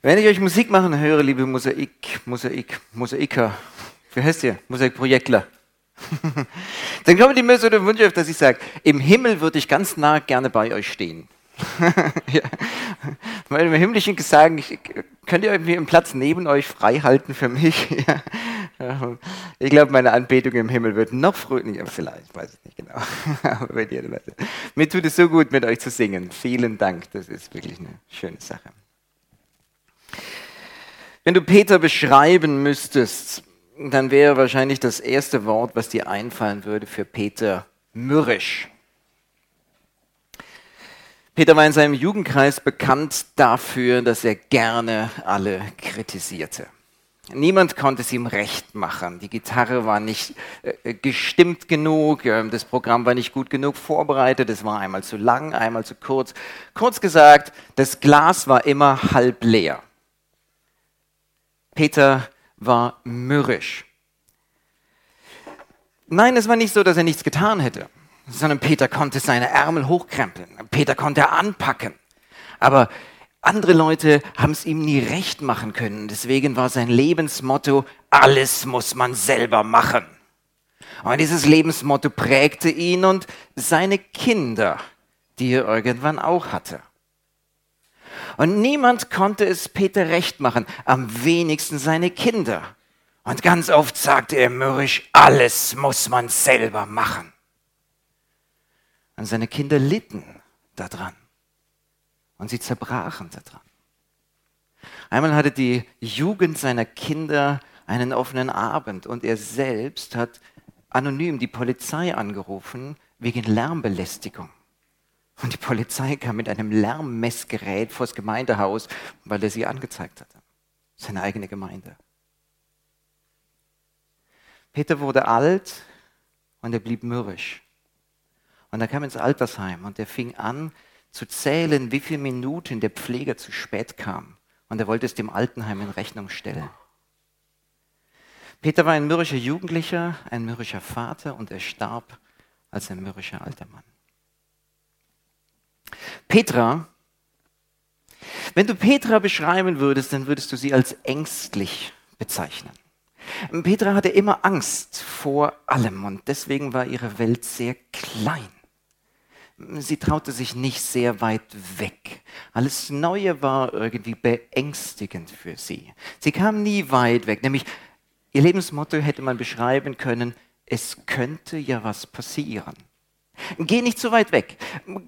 Wenn ich euch Musik machen höre, liebe Mosaik, Mosaik, Mosaiker, wie heißt ihr? Mosaikprojektler. Dann kommen die mir so den Wunsch auf, dass ich sage, im Himmel würde ich ganz nah gerne bei euch stehen. ja. Weil im himmlischen Gesagen, könnt ihr irgendwie einen Platz neben euch frei halten für mich? Ich glaube, meine Anbetung im Himmel wird noch fröhlicher, vielleicht, weiß ich nicht genau. Aber bei dir, mir tut es so gut, mit euch zu singen. Vielen Dank, das ist wirklich eine schöne Sache. Wenn du Peter beschreiben müsstest, dann wäre wahrscheinlich das erste Wort, was dir einfallen würde für Peter, mürrisch. Peter war in seinem Jugendkreis bekannt dafür, dass er gerne alle kritisierte. Niemand konnte es ihm recht machen. Die Gitarre war nicht äh, gestimmt genug, äh, das Programm war nicht gut genug vorbereitet, es war einmal zu lang, einmal zu kurz. Kurz gesagt, das Glas war immer halb leer. Peter war mürrisch. Nein, es war nicht so, dass er nichts getan hätte sondern Peter konnte seine Ärmel hochkrempeln. Peter konnte anpacken. Aber andere Leute haben es ihm nie recht machen können. Deswegen war sein Lebensmotto, alles muss man selber machen. Und dieses Lebensmotto prägte ihn und seine Kinder, die er irgendwann auch hatte. Und niemand konnte es Peter recht machen, am wenigsten seine Kinder. Und ganz oft sagte er mürrisch, alles muss man selber machen. Und seine Kinder litten daran. Und sie zerbrachen daran. Einmal hatte die Jugend seiner Kinder einen offenen Abend und er selbst hat anonym die Polizei angerufen wegen Lärmbelästigung. Und die Polizei kam mit einem Lärmmessgerät vors Gemeindehaus, weil er sie angezeigt hatte. Seine eigene Gemeinde. Peter wurde alt und er blieb mürrisch. Und er kam ins Altersheim und er fing an zu zählen, wie viele Minuten der Pfleger zu spät kam. Und er wollte es dem Altenheim in Rechnung stellen. Peter war ein mürrischer Jugendlicher, ein mürrischer Vater und er starb als ein mürrischer alter Mann. Petra, wenn du Petra beschreiben würdest, dann würdest du sie als ängstlich bezeichnen. Petra hatte immer Angst vor allem und deswegen war ihre Welt sehr klein sie traute sich nicht sehr weit weg. Alles Neue war irgendwie beängstigend für sie. Sie kam nie weit weg, nämlich ihr Lebensmotto hätte man beschreiben können, es könnte ja was passieren. Geh nicht so weit weg.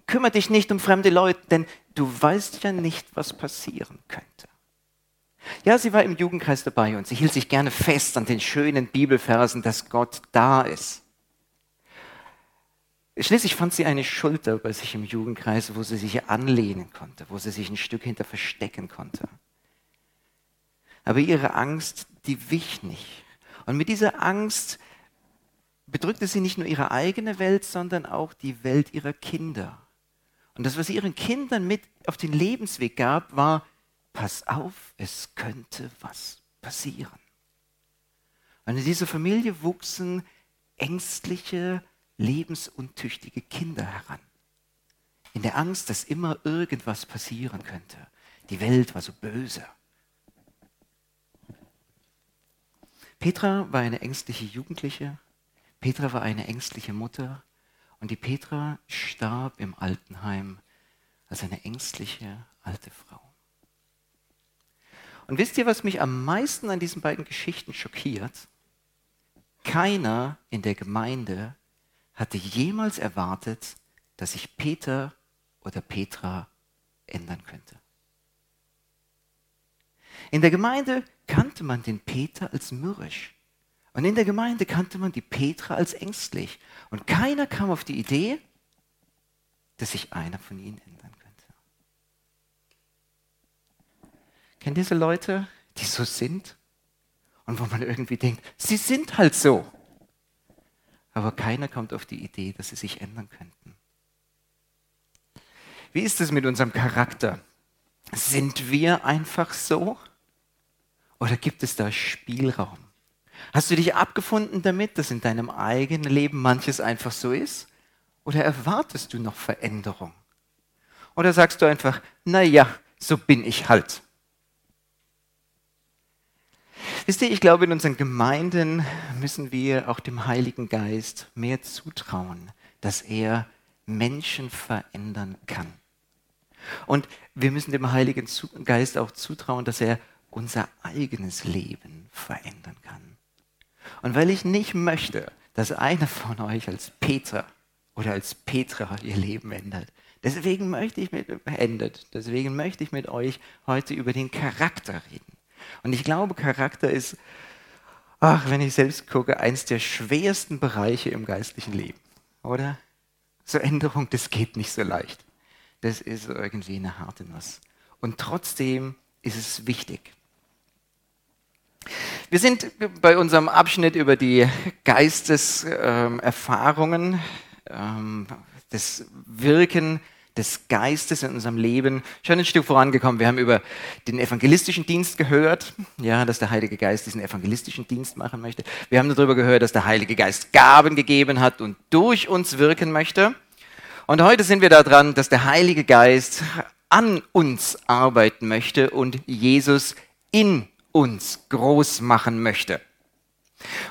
Kümmere dich nicht um fremde Leute, denn du weißt ja nicht, was passieren könnte. Ja, sie war im Jugendkreis dabei und sie hielt sich gerne fest an den schönen Bibelversen, dass Gott da ist. Schließlich fand sie eine Schulter bei sich im Jugendkreis, wo sie sich anlehnen konnte, wo sie sich ein Stück hinter verstecken konnte. Aber ihre Angst, die wich nicht. Und mit dieser Angst bedrückte sie nicht nur ihre eigene Welt, sondern auch die Welt ihrer Kinder. Und das, was sie ihren Kindern mit auf den Lebensweg gab, war, pass auf, es könnte was passieren. Und in dieser Familie wuchsen ängstliche, lebensuntüchtige Kinder heran. In der Angst, dass immer irgendwas passieren könnte. Die Welt war so böse. Petra war eine ängstliche Jugendliche. Petra war eine ängstliche Mutter. Und die Petra starb im Altenheim als eine ängstliche alte Frau. Und wisst ihr, was mich am meisten an diesen beiden Geschichten schockiert? Keiner in der Gemeinde hatte jemals erwartet, dass sich Peter oder Petra ändern könnte. In der Gemeinde kannte man den Peter als mürrisch. Und in der Gemeinde kannte man die Petra als ängstlich. Und keiner kam auf die Idee, dass sich einer von ihnen ändern könnte. Kennt diese Leute, die so sind? Und wo man irgendwie denkt, sie sind halt so aber keiner kommt auf die Idee, dass sie sich ändern könnten. Wie ist es mit unserem Charakter? Sind wir einfach so? Oder gibt es da Spielraum? Hast du dich abgefunden damit, dass in deinem eigenen Leben manches einfach so ist? Oder erwartest du noch Veränderung? Oder sagst du einfach, na ja, so bin ich halt. Wisst ihr, ich glaube, in unseren Gemeinden müssen wir auch dem Heiligen Geist mehr zutrauen, dass er Menschen verändern kann. Und wir müssen dem Heiligen Geist auch zutrauen, dass er unser eigenes Leben verändern kann. Und weil ich nicht möchte, dass einer von euch als Peter oder als Petra ihr Leben ändert, deswegen möchte ich mit, endet, deswegen möchte ich mit euch heute über den Charakter reden. Und ich glaube, Charakter ist, ach, wenn ich selbst gucke, eins der schwersten Bereiche im geistlichen Leben, oder? So Änderung, das geht nicht so leicht. Das ist irgendwie eine harte Nuss. Und trotzdem ist es wichtig. Wir sind bei unserem Abschnitt über die Geisteserfahrungen, ähm, das Wirken des Geistes in unserem Leben schon ein Stück vorangekommen. Wir haben über den evangelistischen Dienst gehört, ja, dass der Heilige Geist diesen evangelistischen Dienst machen möchte. Wir haben darüber gehört, dass der Heilige Geist Gaben gegeben hat und durch uns wirken möchte. Und heute sind wir daran, dass der Heilige Geist an uns arbeiten möchte und Jesus in uns groß machen möchte.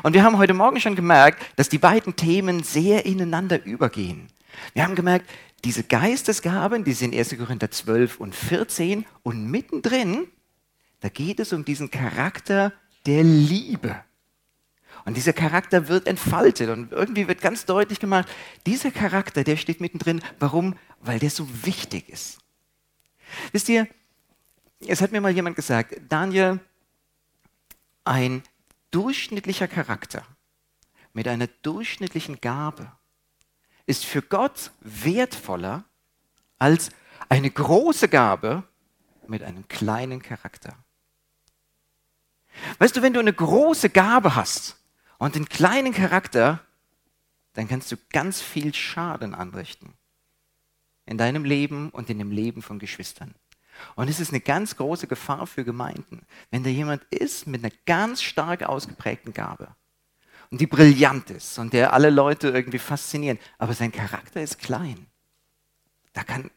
Und wir haben heute Morgen schon gemerkt, dass die beiden Themen sehr ineinander übergehen. Wir haben gemerkt, diese Geistesgaben, die sind 1. Korinther 12 und 14 und mittendrin, da geht es um diesen Charakter der Liebe. Und dieser Charakter wird entfaltet und irgendwie wird ganz deutlich gemacht, dieser Charakter, der steht mittendrin. Warum? Weil der so wichtig ist. Wisst ihr, es hat mir mal jemand gesagt, Daniel, ein durchschnittlicher Charakter mit einer durchschnittlichen Gabe ist für Gott wertvoller als eine große Gabe mit einem kleinen Charakter. Weißt du, wenn du eine große Gabe hast und einen kleinen Charakter, dann kannst du ganz viel Schaden anrichten. In deinem Leben und in dem Leben von Geschwistern. Und es ist eine ganz große Gefahr für Gemeinden, wenn da jemand ist mit einer ganz stark ausgeprägten Gabe und die brillant ist und der alle Leute irgendwie faszinieren, aber sein Charakter ist klein. Da kann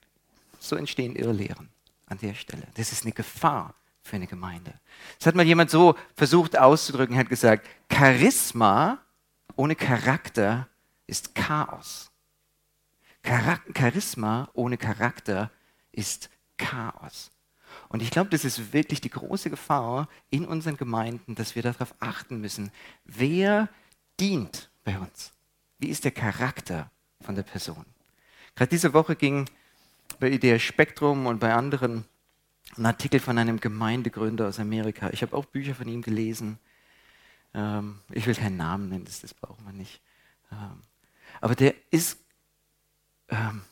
so entstehen Irrlehren an der Stelle. Das ist eine Gefahr für eine Gemeinde. Das hat mal jemand so versucht auszudrücken, hat gesagt, Charisma ohne Charakter ist Chaos. Charisma ohne Charakter ist Chaos. Und ich glaube, das ist wirklich die große Gefahr in unseren Gemeinden, dass wir darauf achten müssen, wer dient bei uns. Wie ist der Charakter von der Person? Gerade diese Woche ging bei Idea Spektrum und bei anderen ein Artikel von einem Gemeindegründer aus Amerika. Ich habe auch Bücher von ihm gelesen. Ähm, ich will keinen Namen nennen, das, das brauchen wir nicht. Ähm, aber der ist ähm,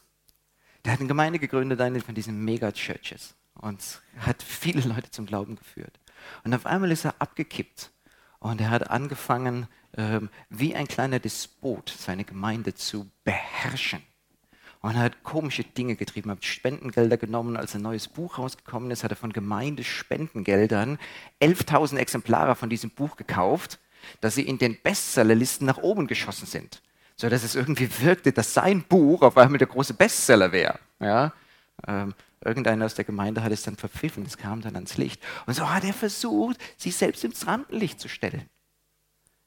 der hat eine Gemeinde gegründet, eine von diesen Mega-Churches und hat viele Leute zum Glauben geführt. Und auf einmal ist er abgekippt und er hat angefangen, ähm, wie ein kleiner Despot seine Gemeinde zu beherrschen. Und er hat komische Dinge getrieben, hat Spendengelder genommen. Als ein neues Buch rausgekommen ist, hat er von Gemeindespendengeldern 11.000 Exemplare von diesem Buch gekauft, dass sie in den Bestsellerlisten nach oben geschossen sind so dass es irgendwie wirkte, dass sein Buch auf einmal der große Bestseller wäre. Ja? Ähm, irgendeiner aus der Gemeinde hat es dann verpfiffen, es kam dann ans Licht. Und so hat er versucht, sich selbst ins Rampenlicht zu stellen.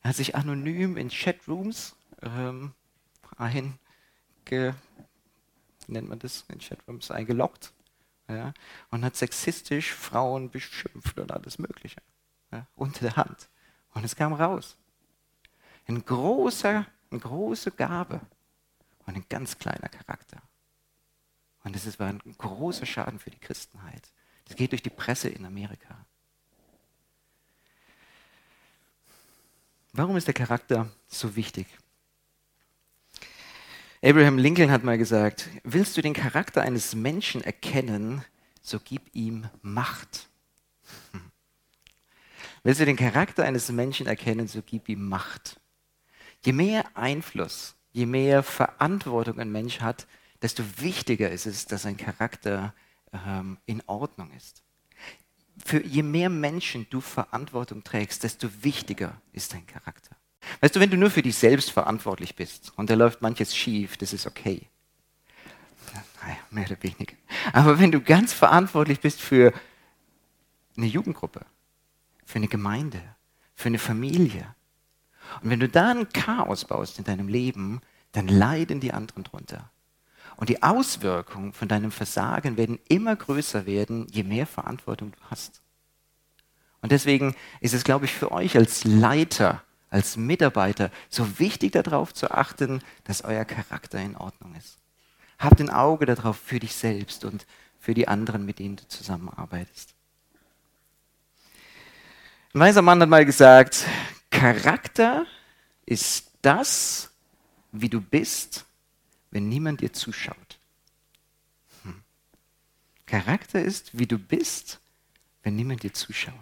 Er hat sich anonym in Chatrooms ähm, einge, nennt man das, in Chatrooms eingeloggt ja? und hat sexistisch Frauen beschimpft und alles Mögliche ja? unter der Hand. Und es kam raus. Ein großer eine große Gabe und ein ganz kleiner Charakter. Und das war ein großer Schaden für die Christenheit. Das geht durch die Presse in Amerika. Warum ist der Charakter so wichtig? Abraham Lincoln hat mal gesagt, willst du den Charakter eines Menschen erkennen, so gib ihm Macht. Willst du den Charakter eines Menschen erkennen, so gib ihm Macht. Je mehr Einfluss, je mehr Verantwortung ein Mensch hat, desto wichtiger ist es, dass sein Charakter ähm, in Ordnung ist. Für je mehr Menschen du Verantwortung trägst, desto wichtiger ist dein Charakter. Weißt du, wenn du nur für dich selbst verantwortlich bist und da läuft manches schief, das ist okay. Naja, mehr oder weniger. Aber wenn du ganz verantwortlich bist für eine Jugendgruppe, für eine Gemeinde, für eine Familie. Und wenn du da ein Chaos baust in deinem Leben, dann leiden die anderen drunter. Und die Auswirkungen von deinem Versagen werden immer größer werden, je mehr Verantwortung du hast. Und deswegen ist es, glaube ich, für euch als Leiter, als Mitarbeiter so wichtig darauf zu achten, dass euer Charakter in Ordnung ist. Habt ein Auge darauf für dich selbst und für die anderen, mit denen du zusammenarbeitest. Ein weiser Mann hat mal gesagt, Charakter ist das, wie du bist, wenn niemand dir zuschaut. Hm. Charakter ist, wie du bist, wenn niemand dir zuschaut.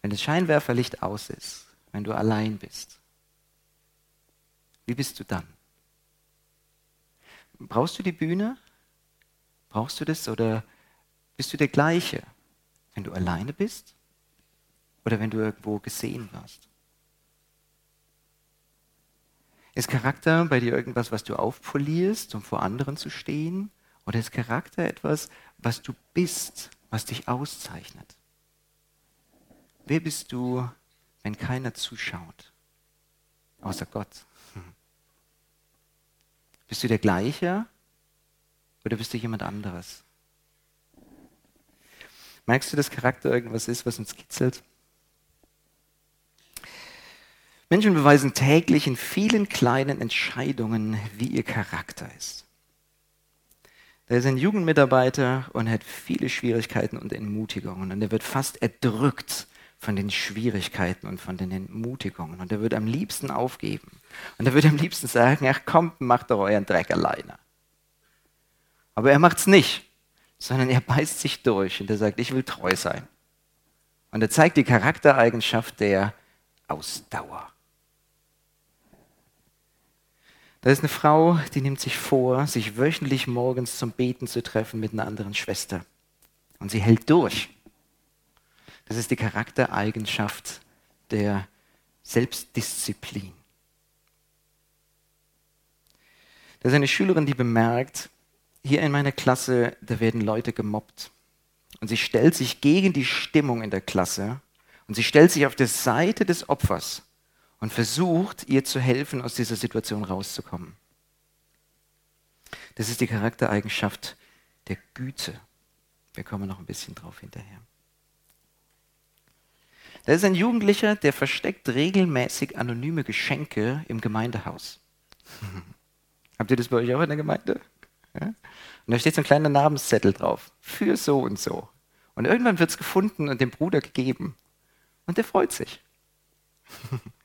Wenn das Scheinwerferlicht aus ist, wenn du allein bist. Wie bist du dann? Brauchst du die Bühne? Brauchst du das oder bist du der gleiche, wenn du alleine bist oder wenn du irgendwo gesehen wirst? Ist Charakter bei dir irgendwas, was du aufpolierst, um vor anderen zu stehen? Oder ist Charakter etwas, was du bist, was dich auszeichnet? Wer bist du, wenn keiner zuschaut? Außer Gott. Bist du der gleiche oder bist du jemand anderes? Merkst du, dass Charakter irgendwas ist, was uns kitzelt? Menschen beweisen täglich in vielen kleinen Entscheidungen, wie ihr Charakter ist. Da ist ein Jugendmitarbeiter und hat viele Schwierigkeiten und Entmutigungen und er wird fast erdrückt von den Schwierigkeiten und von den Entmutigungen und er wird am liebsten aufgeben und er wird am liebsten sagen, ach kommt, macht doch euren Dreck alleine. Aber er macht es nicht, sondern er beißt sich durch und er sagt, ich will treu sein. Und er zeigt die Charaktereigenschaft der Ausdauer. Da ist eine Frau, die nimmt sich vor, sich wöchentlich morgens zum Beten zu treffen mit einer anderen Schwester. Und sie hält durch. Das ist die Charaktereigenschaft der Selbstdisziplin. Da ist eine Schülerin, die bemerkt, hier in meiner Klasse, da werden Leute gemobbt. Und sie stellt sich gegen die Stimmung in der Klasse und sie stellt sich auf der Seite des Opfers und versucht, ihr zu helfen, aus dieser Situation rauszukommen. Das ist die Charaktereigenschaft der Güte. Wir kommen noch ein bisschen drauf hinterher. Da ist ein Jugendlicher, der versteckt regelmäßig anonyme Geschenke im Gemeindehaus. Habt ihr das bei euch auch in der Gemeinde? Ja? Und da steht so ein kleiner Namenszettel drauf. Für so und so. Und irgendwann wird es gefunden und dem Bruder gegeben. Und der freut sich.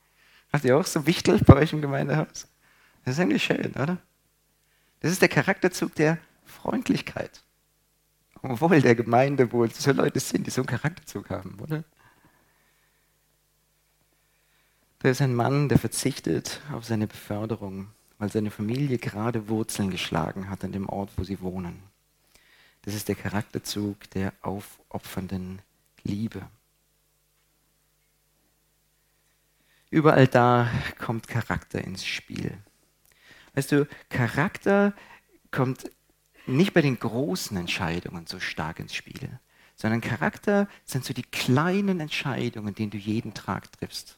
Habt ihr auch so Wichtel bei euch im Gemeindehaus? Das ist eigentlich schön, oder? Das ist der Charakterzug der Freundlichkeit. Obwohl der Gemeinde wohl so Leute sind, die so einen Charakterzug haben, oder? Da ist ein Mann, der verzichtet auf seine Beförderung, weil seine Familie gerade Wurzeln geschlagen hat an dem Ort, wo sie wohnen. Das ist der Charakterzug der aufopfernden Liebe. Überall da kommt Charakter ins Spiel. Weißt du, Charakter kommt nicht bei den großen Entscheidungen so stark ins Spiel, sondern Charakter sind so die kleinen Entscheidungen, die du jeden Tag triffst.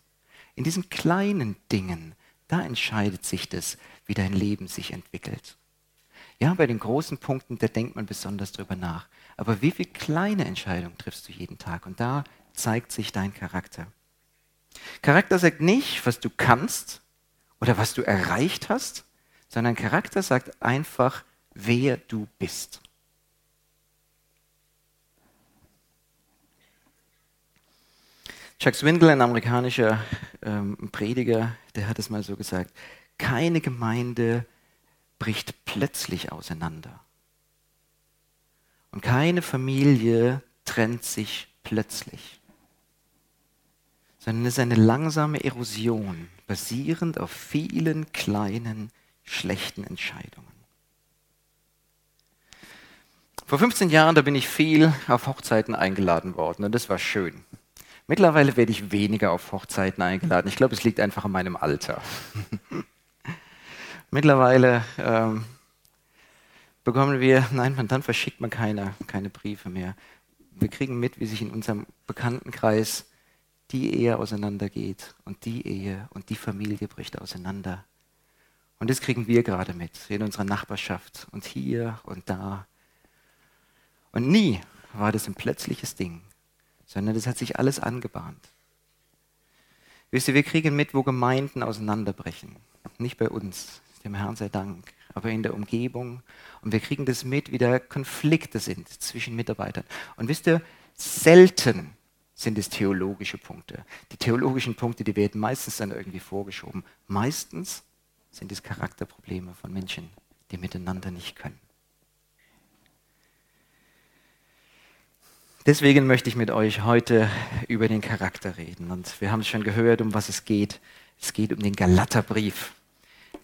In diesen kleinen Dingen, da entscheidet sich das, wie dein Leben sich entwickelt. Ja, bei den großen Punkten, da denkt man besonders drüber nach. Aber wie viele kleine Entscheidungen triffst du jeden Tag? Und da zeigt sich dein Charakter. Charakter sagt nicht, was du kannst oder was du erreicht hast, sondern Charakter sagt einfach, wer du bist. Chuck Swindle, ein amerikanischer ähm, Prediger, der hat es mal so gesagt, keine Gemeinde bricht plötzlich auseinander. Und keine Familie trennt sich plötzlich sondern es ist eine langsame Erosion, basierend auf vielen kleinen, schlechten Entscheidungen. Vor 15 Jahren, da bin ich viel auf Hochzeiten eingeladen worden und das war schön. Mittlerweile werde ich weniger auf Hochzeiten eingeladen. Ich glaube, es liegt einfach an meinem Alter. Mittlerweile ähm, bekommen wir, nein, dann verschickt man keine, keine Briefe mehr. Wir kriegen mit, wie sich in unserem Bekanntenkreis die Ehe auseinandergeht und die Ehe und die Familie bricht auseinander. Und das kriegen wir gerade mit in unserer Nachbarschaft und hier und da. Und nie war das ein plötzliches Ding, sondern das hat sich alles angebahnt. Wisst ihr, wir kriegen mit, wo Gemeinden auseinanderbrechen. Nicht bei uns, dem Herrn sei Dank, aber in der Umgebung. Und wir kriegen das mit, wie da Konflikte sind zwischen Mitarbeitern. Und wisst ihr, selten sind es theologische Punkte. Die theologischen Punkte, die werden meistens dann irgendwie vorgeschoben. Meistens sind es Charakterprobleme von Menschen, die miteinander nicht können. Deswegen möchte ich mit euch heute über den Charakter reden. Und wir haben schon gehört, um was es geht. Es geht um den Galaterbrief.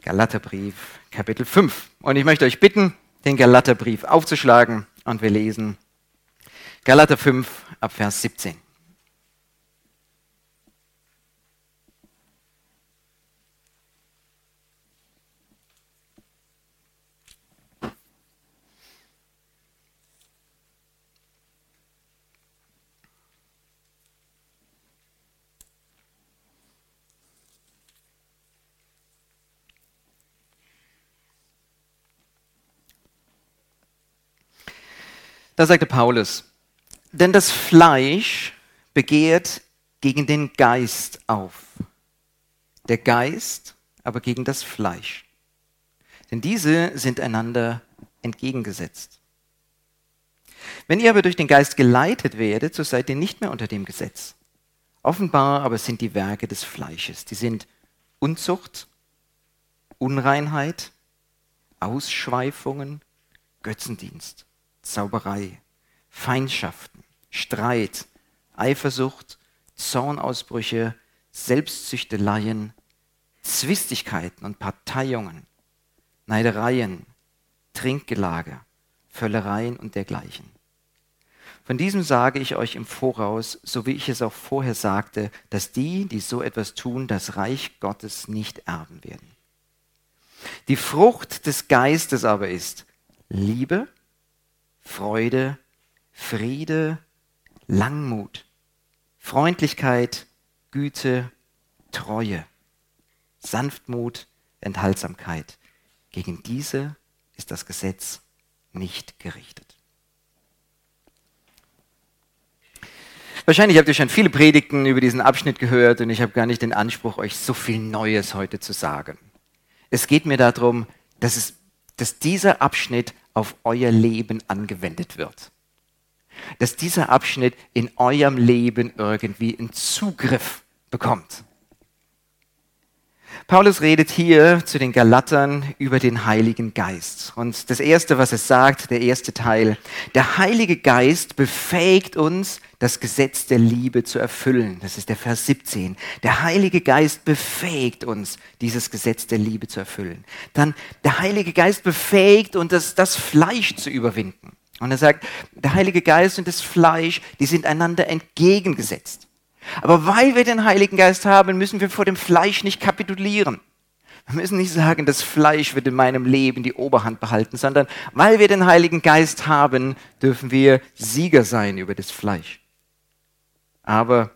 Galaterbrief, Kapitel 5. Und ich möchte euch bitten, den Galaterbrief aufzuschlagen und wir lesen Galater 5 ab Vers 17. Da sagte Paulus, denn das Fleisch begehrt gegen den Geist auf, der Geist aber gegen das Fleisch. Denn diese sind einander entgegengesetzt. Wenn ihr aber durch den Geist geleitet werdet, so seid ihr nicht mehr unter dem Gesetz. Offenbar aber sind die Werke des Fleisches, die sind Unzucht, Unreinheit, Ausschweifungen, Götzendienst, Zauberei, Feindschaften, Streit, Eifersucht, Zornausbrüche, Selbstzüchteleien, Zwistigkeiten und Parteiungen, Neidereien, Trinkgelage, Völlereien und dergleichen. Von diesem sage ich euch im Voraus, so wie ich es auch vorher sagte, dass die, die so etwas tun, das Reich Gottes nicht erben werden. Die Frucht des Geistes aber ist Liebe, Freude, Friede, Langmut, Freundlichkeit, Güte, Treue, Sanftmut, Enthaltsamkeit. Gegen diese ist das Gesetz nicht gerichtet. Wahrscheinlich habt ihr schon viele Predigten über diesen Abschnitt gehört und ich habe gar nicht den Anspruch, euch so viel Neues heute zu sagen. Es geht mir darum, dass, es, dass dieser Abschnitt auf euer Leben angewendet wird. Dass dieser Abschnitt in eurem Leben irgendwie einen Zugriff bekommt. Paulus redet hier zu den Galatern über den Heiligen Geist. Und das Erste, was es sagt, der erste Teil, der Heilige Geist befähigt uns, das Gesetz der Liebe zu erfüllen. Das ist der Vers 17. Der Heilige Geist befähigt uns, dieses Gesetz der Liebe zu erfüllen. Dann, der Heilige Geist befähigt uns, das, das Fleisch zu überwinden. Und er sagt, der Heilige Geist und das Fleisch, die sind einander entgegengesetzt. Aber weil wir den Heiligen Geist haben, müssen wir vor dem Fleisch nicht kapitulieren. Wir müssen nicht sagen, das Fleisch wird in meinem Leben die Oberhand behalten, sondern weil wir den Heiligen Geist haben, dürfen wir Sieger sein über das Fleisch. Aber,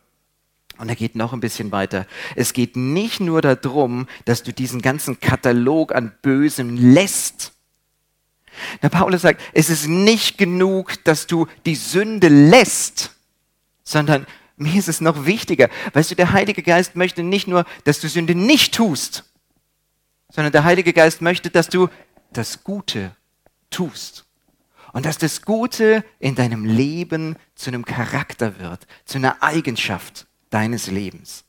und er geht noch ein bisschen weiter, es geht nicht nur darum, dass du diesen ganzen Katalog an Bösem lässt. Der Paulus sagt, es ist nicht genug, dass du die Sünde lässt, sondern mir ist es noch wichtiger. Weißt du, der Heilige Geist möchte nicht nur, dass du Sünde nicht tust, sondern der Heilige Geist möchte, dass du das Gute tust. Und dass das Gute in deinem Leben zu einem Charakter wird, zu einer Eigenschaft deines Lebens.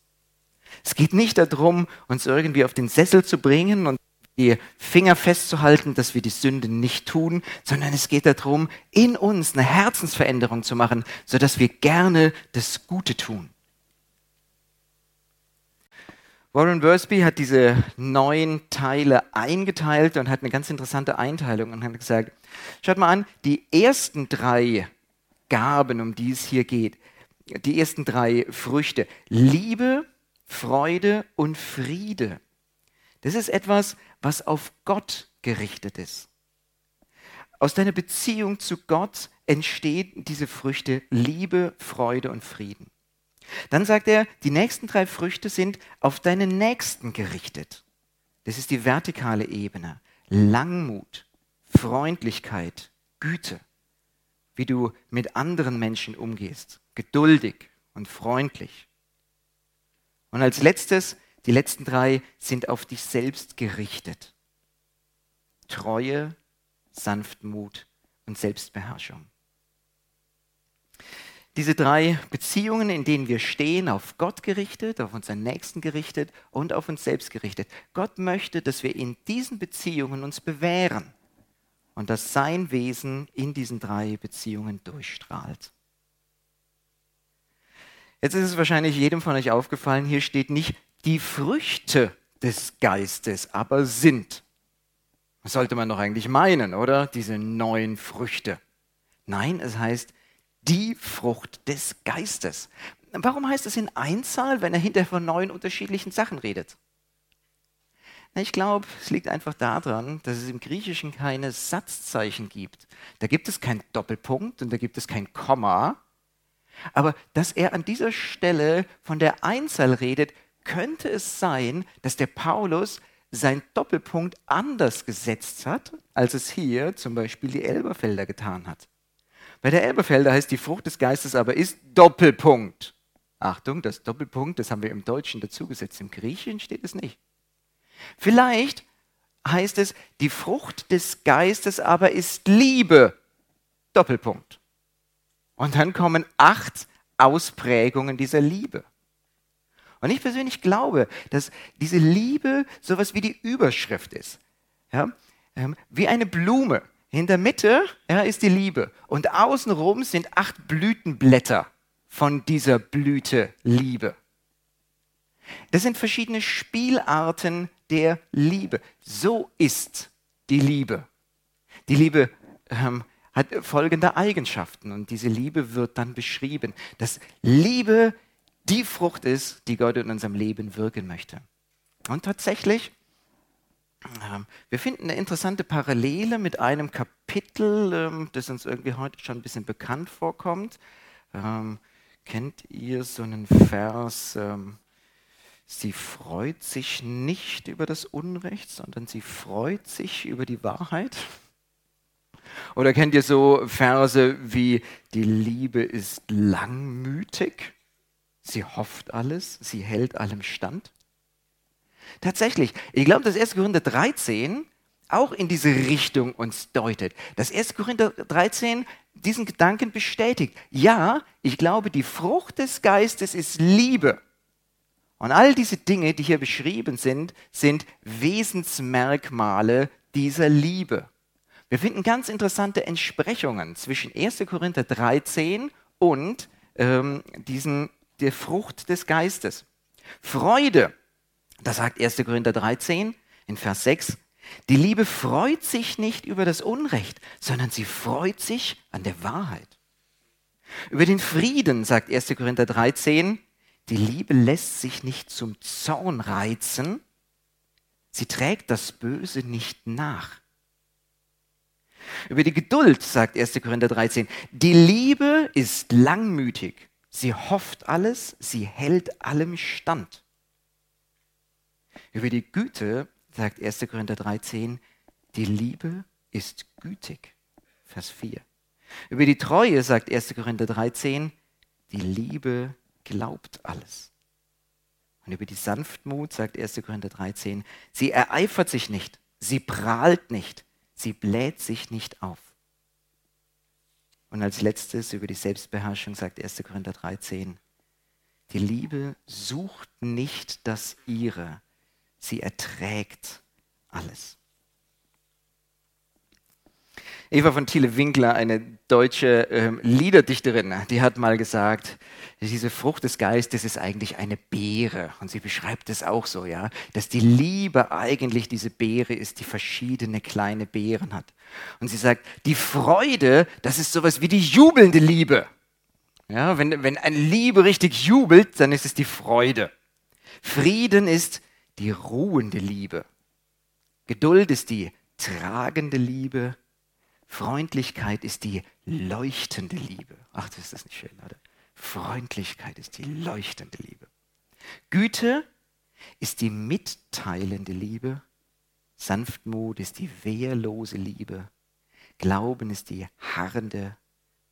Es geht nicht darum, uns irgendwie auf den Sessel zu bringen und die Finger festzuhalten, dass wir die Sünde nicht tun, sondern es geht darum, in uns eine Herzensveränderung zu machen, sodass wir gerne das Gute tun. Warren Worsby hat diese neun Teile eingeteilt und hat eine ganz interessante Einteilung und hat gesagt, schaut mal an, die ersten drei Gaben, um die es hier geht, die ersten drei Früchte, Liebe, Freude und Friede, das ist etwas, was auf Gott gerichtet ist. Aus deiner Beziehung zu Gott entstehen diese Früchte Liebe, Freude und Frieden. Dann sagt er, die nächsten drei Früchte sind auf deinen Nächsten gerichtet. Das ist die vertikale Ebene. Langmut, Freundlichkeit, Güte, wie du mit anderen Menschen umgehst, geduldig und freundlich. Und als letztes, die letzten drei sind auf dich selbst gerichtet. Treue, Sanftmut und Selbstbeherrschung. Diese drei Beziehungen, in denen wir stehen, auf Gott gerichtet, auf unseren Nächsten gerichtet und auf uns selbst gerichtet. Gott möchte, dass wir in diesen Beziehungen uns bewähren und dass sein Wesen in diesen drei Beziehungen durchstrahlt. Jetzt ist es wahrscheinlich jedem von euch aufgefallen, hier steht nicht die Früchte des Geistes, aber sind. Das sollte man doch eigentlich meinen, oder? Diese neuen Früchte. Nein, es heißt die Frucht des Geistes. Warum heißt es in Einzahl, wenn er hinterher von neun unterschiedlichen Sachen redet? Ich glaube, es liegt einfach daran, dass es im Griechischen keine Satzzeichen gibt. Da gibt es keinen Doppelpunkt und da gibt es kein Komma. Aber dass er an dieser Stelle von der Einzahl redet, könnte es sein, dass der Paulus sein Doppelpunkt anders gesetzt hat, als es hier zum Beispiel die Elberfelder getan hat. Bei der Elberfelder heißt die Frucht des Geistes aber ist Doppelpunkt. Achtung, das Doppelpunkt, das haben wir im Deutschen dazugesetzt. Im Griechischen steht es nicht. Vielleicht heißt es, die Frucht des Geistes aber ist Liebe. Doppelpunkt. Und dann kommen acht Ausprägungen dieser Liebe. Und ich persönlich glaube, dass diese Liebe sowas wie die Überschrift ist. Ja? Ähm, wie eine Blume. In der Mitte ja, ist die Liebe und außenrum sind acht Blütenblätter von dieser Blüte Liebe. Das sind verschiedene Spielarten der Liebe. So ist die Liebe. Die Liebe ähm, hat folgende Eigenschaften und diese Liebe wird dann beschrieben, dass Liebe die Frucht ist, die Gott in unserem Leben wirken möchte. Und tatsächlich ähm, wir finden eine interessante Parallele mit einem Kapitel, ähm, das uns irgendwie heute schon ein bisschen bekannt vorkommt. Ähm, kennt ihr so einen Vers? Sie freut sich nicht über das Unrecht, sondern sie freut sich über die Wahrheit. Oder kennt ihr so Verse wie die Liebe ist langmütig, sie hofft alles, sie hält allem stand? Tatsächlich, ich glaube, dass 1. Korinther 13 auch in diese Richtung uns deutet. Dass 1. Korinther 13 diesen Gedanken bestätigt. Ja, ich glaube, die Frucht des Geistes ist Liebe. Und all diese Dinge, die hier beschrieben sind, sind Wesensmerkmale dieser Liebe. Wir finden ganz interessante Entsprechungen zwischen 1. Korinther 13 und ähm, diesen, der Frucht des Geistes. Freude da sagt 1. Korinther 13 in Vers 6, die Liebe freut sich nicht über das Unrecht, sondern sie freut sich an der Wahrheit. Über den Frieden sagt 1. Korinther 13, die Liebe lässt sich nicht zum Zorn reizen, sie trägt das Böse nicht nach. Über die Geduld sagt 1. Korinther 13, die Liebe ist langmütig, sie hofft alles, sie hält allem stand. Über die Güte sagt 1. Korinther 13, die Liebe ist gütig. Vers 4. Über die Treue sagt 1. Korinther 13, die Liebe glaubt alles. Und über die Sanftmut sagt 1. Korinther 13, sie ereifert sich nicht, sie prahlt nicht, sie bläht sich nicht auf. Und als letztes über die Selbstbeherrschung sagt 1. Korinther 13, die Liebe sucht nicht das ihre, Sie erträgt alles. Eva von Thiele Winkler, eine deutsche ähm, Liederdichterin, die hat mal gesagt, diese Frucht des Geistes ist eigentlich eine Beere. Und sie beschreibt es auch so, ja, dass die Liebe eigentlich diese Beere ist, die verschiedene kleine Beeren hat. Und sie sagt, die Freude, das ist sowas wie die jubelnde Liebe. Ja, wenn, wenn eine Liebe richtig jubelt, dann ist es die Freude. Frieden ist die ruhende Liebe. Geduld ist die tragende Liebe. Freundlichkeit ist die leuchtende Liebe. Ach, das ist das nicht schön, oder? Freundlichkeit ist die leuchtende Liebe. Güte ist die mitteilende Liebe. Sanftmut ist die wehrlose Liebe. Glauben ist die harrende,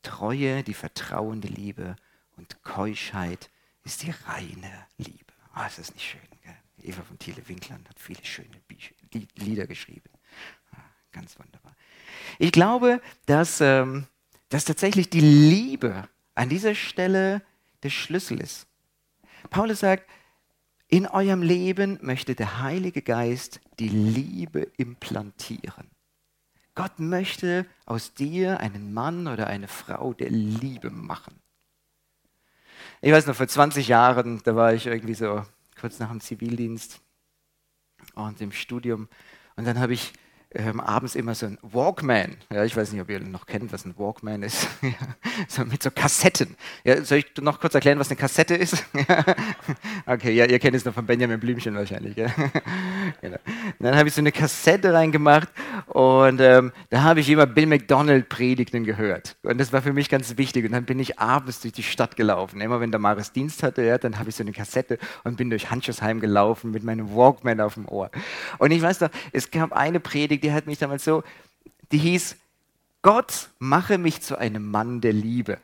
Treue die vertrauende Liebe und Keuschheit ist die reine Liebe. Ah, ist das nicht schön? Gell? Eva von Thiele Winkland hat viele schöne Lieder geschrieben. Ah, ganz wunderbar. Ich glaube, dass, ähm, dass tatsächlich die Liebe an dieser Stelle der Schlüssel ist. Paulus sagt, in eurem Leben möchte der Heilige Geist die Liebe implantieren. Gott möchte aus dir einen Mann oder eine Frau der Liebe machen. Ich weiß noch, vor 20 Jahren, da war ich irgendwie so kurz nach dem Zivildienst und im Studium. Und dann habe ich ähm, abends immer so ein Walkman. Ja, ich weiß nicht, ob ihr noch kennt, was ein Walkman ist. so mit so Kassetten. Ja, soll ich noch kurz erklären, was eine Kassette ist? okay, ja, ihr kennt es noch von Benjamin Blümchen wahrscheinlich. Ja? genau. Dann habe ich so eine Kassette reingemacht und ähm, da habe ich immer Bill McDonald Predigten gehört. Und das war für mich ganz wichtig. Und dann bin ich abends durch die Stadt gelaufen. Immer wenn der Maris Dienst hatte, ja, dann habe ich so eine Kassette und bin durch Handschussheim gelaufen mit meinem Walkman auf dem Ohr. Und ich weiß noch, es gab eine Predigt, Predigt, die hat mich damals so, die hieß, Gott mache mich zu einem Mann der Liebe.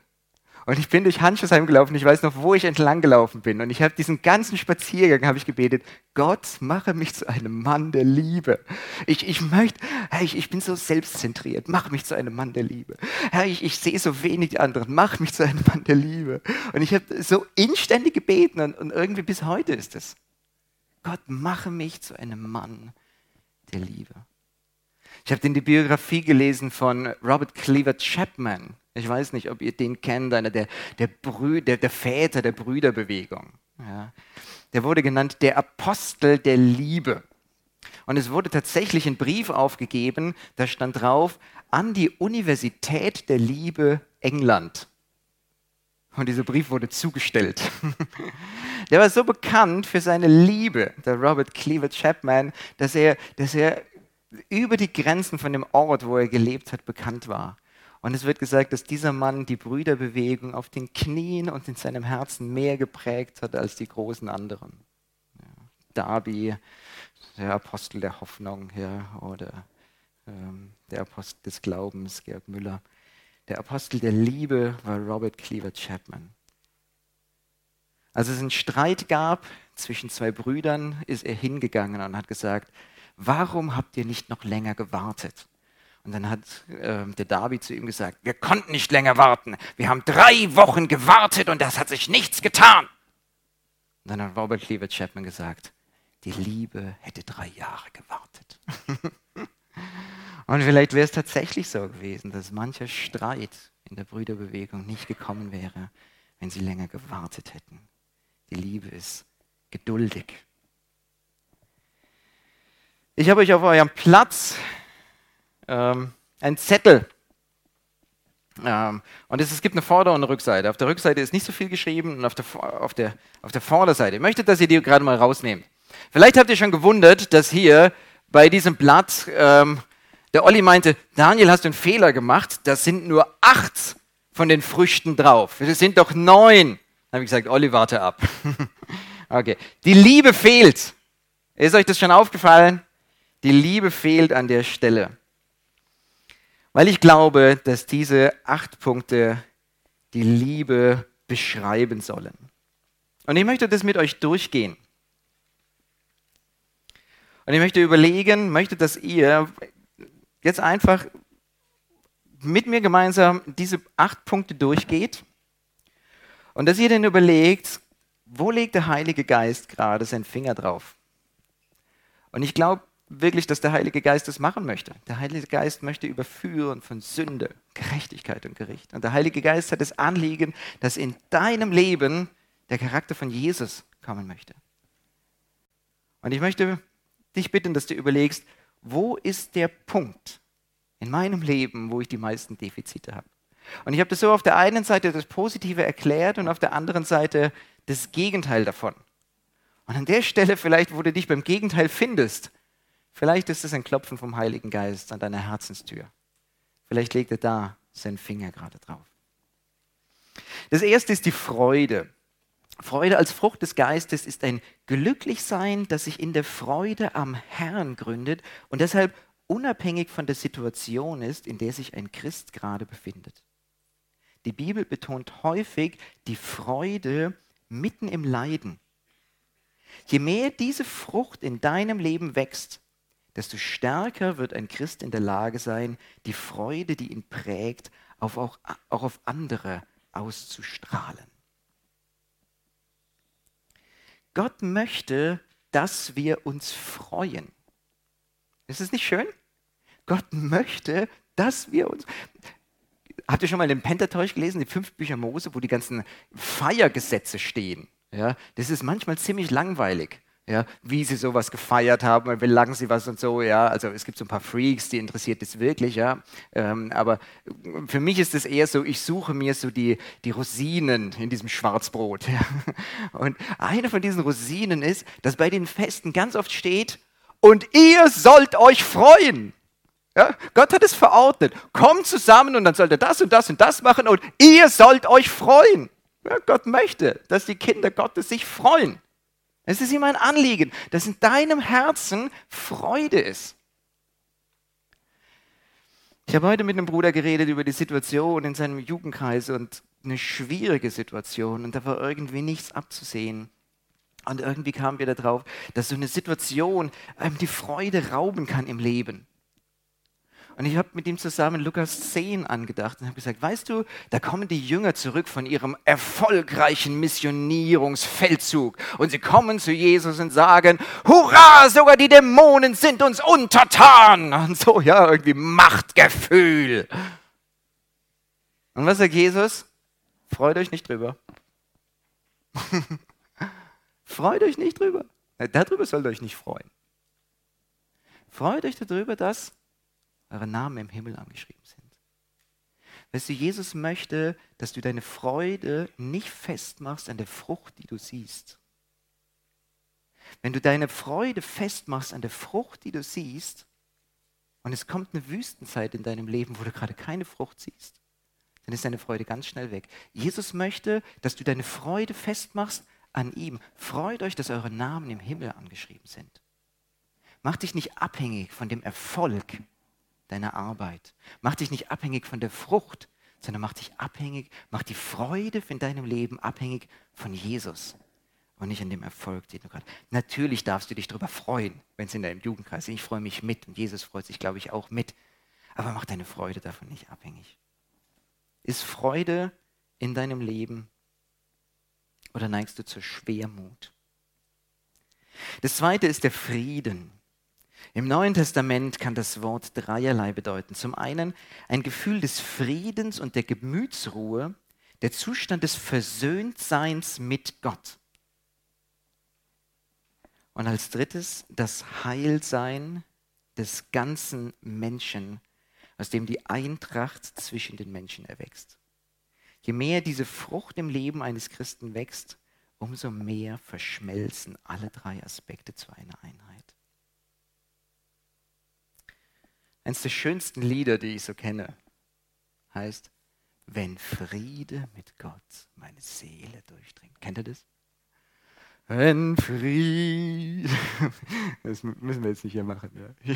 Und ich bin durch Handschussheim gelaufen, ich weiß noch, wo ich entlang gelaufen bin. Und ich habe diesen ganzen Spaziergang habe ich gebetet, Gott, mache mich zu einem Mann der Liebe. Ich, ich möchte, Herr, ich, ich bin so selbstzentriert, mach mich zu einem Mann der Liebe. Herr, ich, ich sehe so wenig die anderen, mach mich zu einem Mann der Liebe. Und ich habe so inständig gebeten und, und irgendwie bis heute ist es. Gott, mache mich zu einem Mann der Liebe. Ich habe die Biografie gelesen von Robert Cleaver Chapman. Ich weiß nicht, ob ihr den kennt, einer der, der, Brü der, der Väter der Brüderbewegung. Ja. Der wurde genannt der Apostel der Liebe. Und es wurde tatsächlich ein Brief aufgegeben, da stand drauf, an die Universität der Liebe England. Und dieser Brief wurde zugestellt. Der war so bekannt für seine Liebe, der Robert Cleaver Chapman, dass er, dass er über die Grenzen von dem Ort, wo er gelebt hat, bekannt war. Und es wird gesagt, dass dieser Mann die Brüderbewegung auf den Knien und in seinem Herzen mehr geprägt hat als die großen anderen. Ja, Darby, der Apostel der Hoffnung, ja, oder ähm, der Apostel des Glaubens, Georg Müller. Der Apostel der Liebe war Robert Cleaver Chapman. Als es einen Streit gab zwischen zwei Brüdern, ist er hingegangen und hat gesagt, warum habt ihr nicht noch länger gewartet? Und dann hat äh, der Darby zu ihm gesagt, wir konnten nicht länger warten. Wir haben drei Wochen gewartet und das hat sich nichts getan. Und dann hat Robert Cleaver Chapman gesagt, die Liebe hätte drei Jahre gewartet. und vielleicht wäre es tatsächlich so gewesen, dass mancher Streit in der Brüderbewegung nicht gekommen wäre, wenn sie länger gewartet hätten. Die Liebe ist geduldig. Ich habe euch auf eurem Platz ähm, einen Zettel. Ähm, und es, es, gibt eine Vorder- und eine Rückseite. Auf der Rückseite ist nicht so viel geschrieben und auf der, auf der, auf der Vorderseite. Ich möchte, dass ihr die gerade mal rausnehmt. Vielleicht habt ihr schon gewundert, dass hier bei diesem Blatt ähm, der Olli meinte, Daniel, hast du einen Fehler gemacht? Das sind nur acht von den Früchten drauf. Es sind doch neun. Dann habe ich gesagt, Olli, warte ab. okay. Die Liebe fehlt. Ist euch das schon aufgefallen? Die Liebe fehlt an der Stelle. Weil ich glaube, dass diese acht Punkte die Liebe beschreiben sollen. Und ich möchte das mit euch durchgehen. Und ich möchte überlegen, möchte, dass ihr jetzt einfach mit mir gemeinsam diese acht Punkte durchgeht und dass ihr dann überlegt, wo legt der Heilige Geist gerade seinen Finger drauf? Und ich glaube, wirklich, dass der Heilige Geist das machen möchte. Der Heilige Geist möchte überführen von Sünde, Gerechtigkeit und Gericht. Und der Heilige Geist hat das Anliegen, dass in deinem Leben der Charakter von Jesus kommen möchte. Und ich möchte dich bitten, dass du überlegst, wo ist der Punkt in meinem Leben, wo ich die meisten Defizite habe? Und ich habe das so auf der einen Seite das Positive erklärt und auf der anderen Seite das Gegenteil davon. Und an der Stelle vielleicht, wo du dich beim Gegenteil findest, Vielleicht ist es ein Klopfen vom Heiligen Geist an deiner Herzenstür. Vielleicht legt er da seinen Finger gerade drauf. Das erste ist die Freude. Freude als Frucht des Geistes ist ein Glücklichsein, das sich in der Freude am Herrn gründet und deshalb unabhängig von der Situation ist, in der sich ein Christ gerade befindet. Die Bibel betont häufig die Freude mitten im Leiden. Je mehr diese Frucht in deinem Leben wächst, desto stärker wird ein Christ in der Lage sein, die Freude, die ihn prägt, auch, auch, auch auf andere auszustrahlen. Gott möchte, dass wir uns freuen. Ist es nicht schön? Gott möchte, dass wir uns. Habt ihr schon mal den Pentateuch gelesen, die fünf Bücher Mose, wo die ganzen Feiergesetze stehen? Ja, das ist manchmal ziemlich langweilig. Ja, wie sie sowas gefeiert haben, wie lange sie was und so, ja. Also es gibt so ein paar Freaks, die interessiert das wirklich, ja. Ähm, aber für mich ist es eher so, ich suche mir so die, die Rosinen in diesem Schwarzbrot. Ja. Und eine von diesen Rosinen ist, dass bei den Festen ganz oft steht, und ihr sollt euch freuen. Ja, Gott hat es verordnet. Kommt zusammen und dann sollt ihr das und das und das machen und ihr sollt euch freuen. Ja, Gott möchte, dass die Kinder Gottes sich freuen. Es ist ihm ein Anliegen, dass in deinem Herzen Freude ist. Ich habe heute mit einem Bruder geredet über die Situation in seinem Jugendkreis und eine schwierige Situation und da war irgendwie nichts abzusehen. Und irgendwie kamen wir darauf, dass so eine Situation einem die Freude rauben kann im Leben. Und ich habe mit ihm zusammen Lukas 10 angedacht und habe gesagt, weißt du, da kommen die Jünger zurück von ihrem erfolgreichen Missionierungsfeldzug und sie kommen zu Jesus und sagen, hurra, sogar die Dämonen sind uns untertan. Und so, ja, irgendwie Machtgefühl. Und was sagt Jesus? Freut euch nicht drüber. Freut euch nicht drüber. Darüber sollt ihr euch nicht freuen. Freut euch darüber, dass eure Namen im Himmel angeschrieben sind. Weißt du, Jesus möchte, dass du deine Freude nicht festmachst an der Frucht, die du siehst. Wenn du deine Freude festmachst an der Frucht, die du siehst, und es kommt eine Wüstenzeit in deinem Leben, wo du gerade keine Frucht siehst, dann ist deine Freude ganz schnell weg. Jesus möchte, dass du deine Freude festmachst an ihm. Freut euch, dass eure Namen im Himmel angeschrieben sind. Mach dich nicht abhängig von dem Erfolg, deiner Arbeit. Mach dich nicht abhängig von der Frucht, sondern mach dich abhängig, mach die Freude in deinem Leben abhängig von Jesus und nicht an dem Erfolg, den du gerade. Natürlich darfst du dich darüber freuen, wenn es in deinem Jugendkreis ist. Ich freue mich mit und Jesus freut sich, glaube ich, auch mit. Aber mach deine Freude davon nicht abhängig. Ist Freude in deinem Leben oder neigst du zur Schwermut? Das zweite ist der Frieden. Im Neuen Testament kann das Wort dreierlei bedeuten. Zum einen ein Gefühl des Friedens und der Gemütsruhe, der Zustand des Versöhntseins mit Gott. Und als drittes das Heilsein des ganzen Menschen, aus dem die Eintracht zwischen den Menschen erwächst. Je mehr diese Frucht im Leben eines Christen wächst, umso mehr verschmelzen alle drei Aspekte zu einer Einheit. Eines der schönsten Lieder, die ich so kenne, heißt, wenn Friede mit Gott meine Seele durchdringt. Kennt ihr das? Wenn Friede, das müssen wir jetzt nicht hier machen, ja.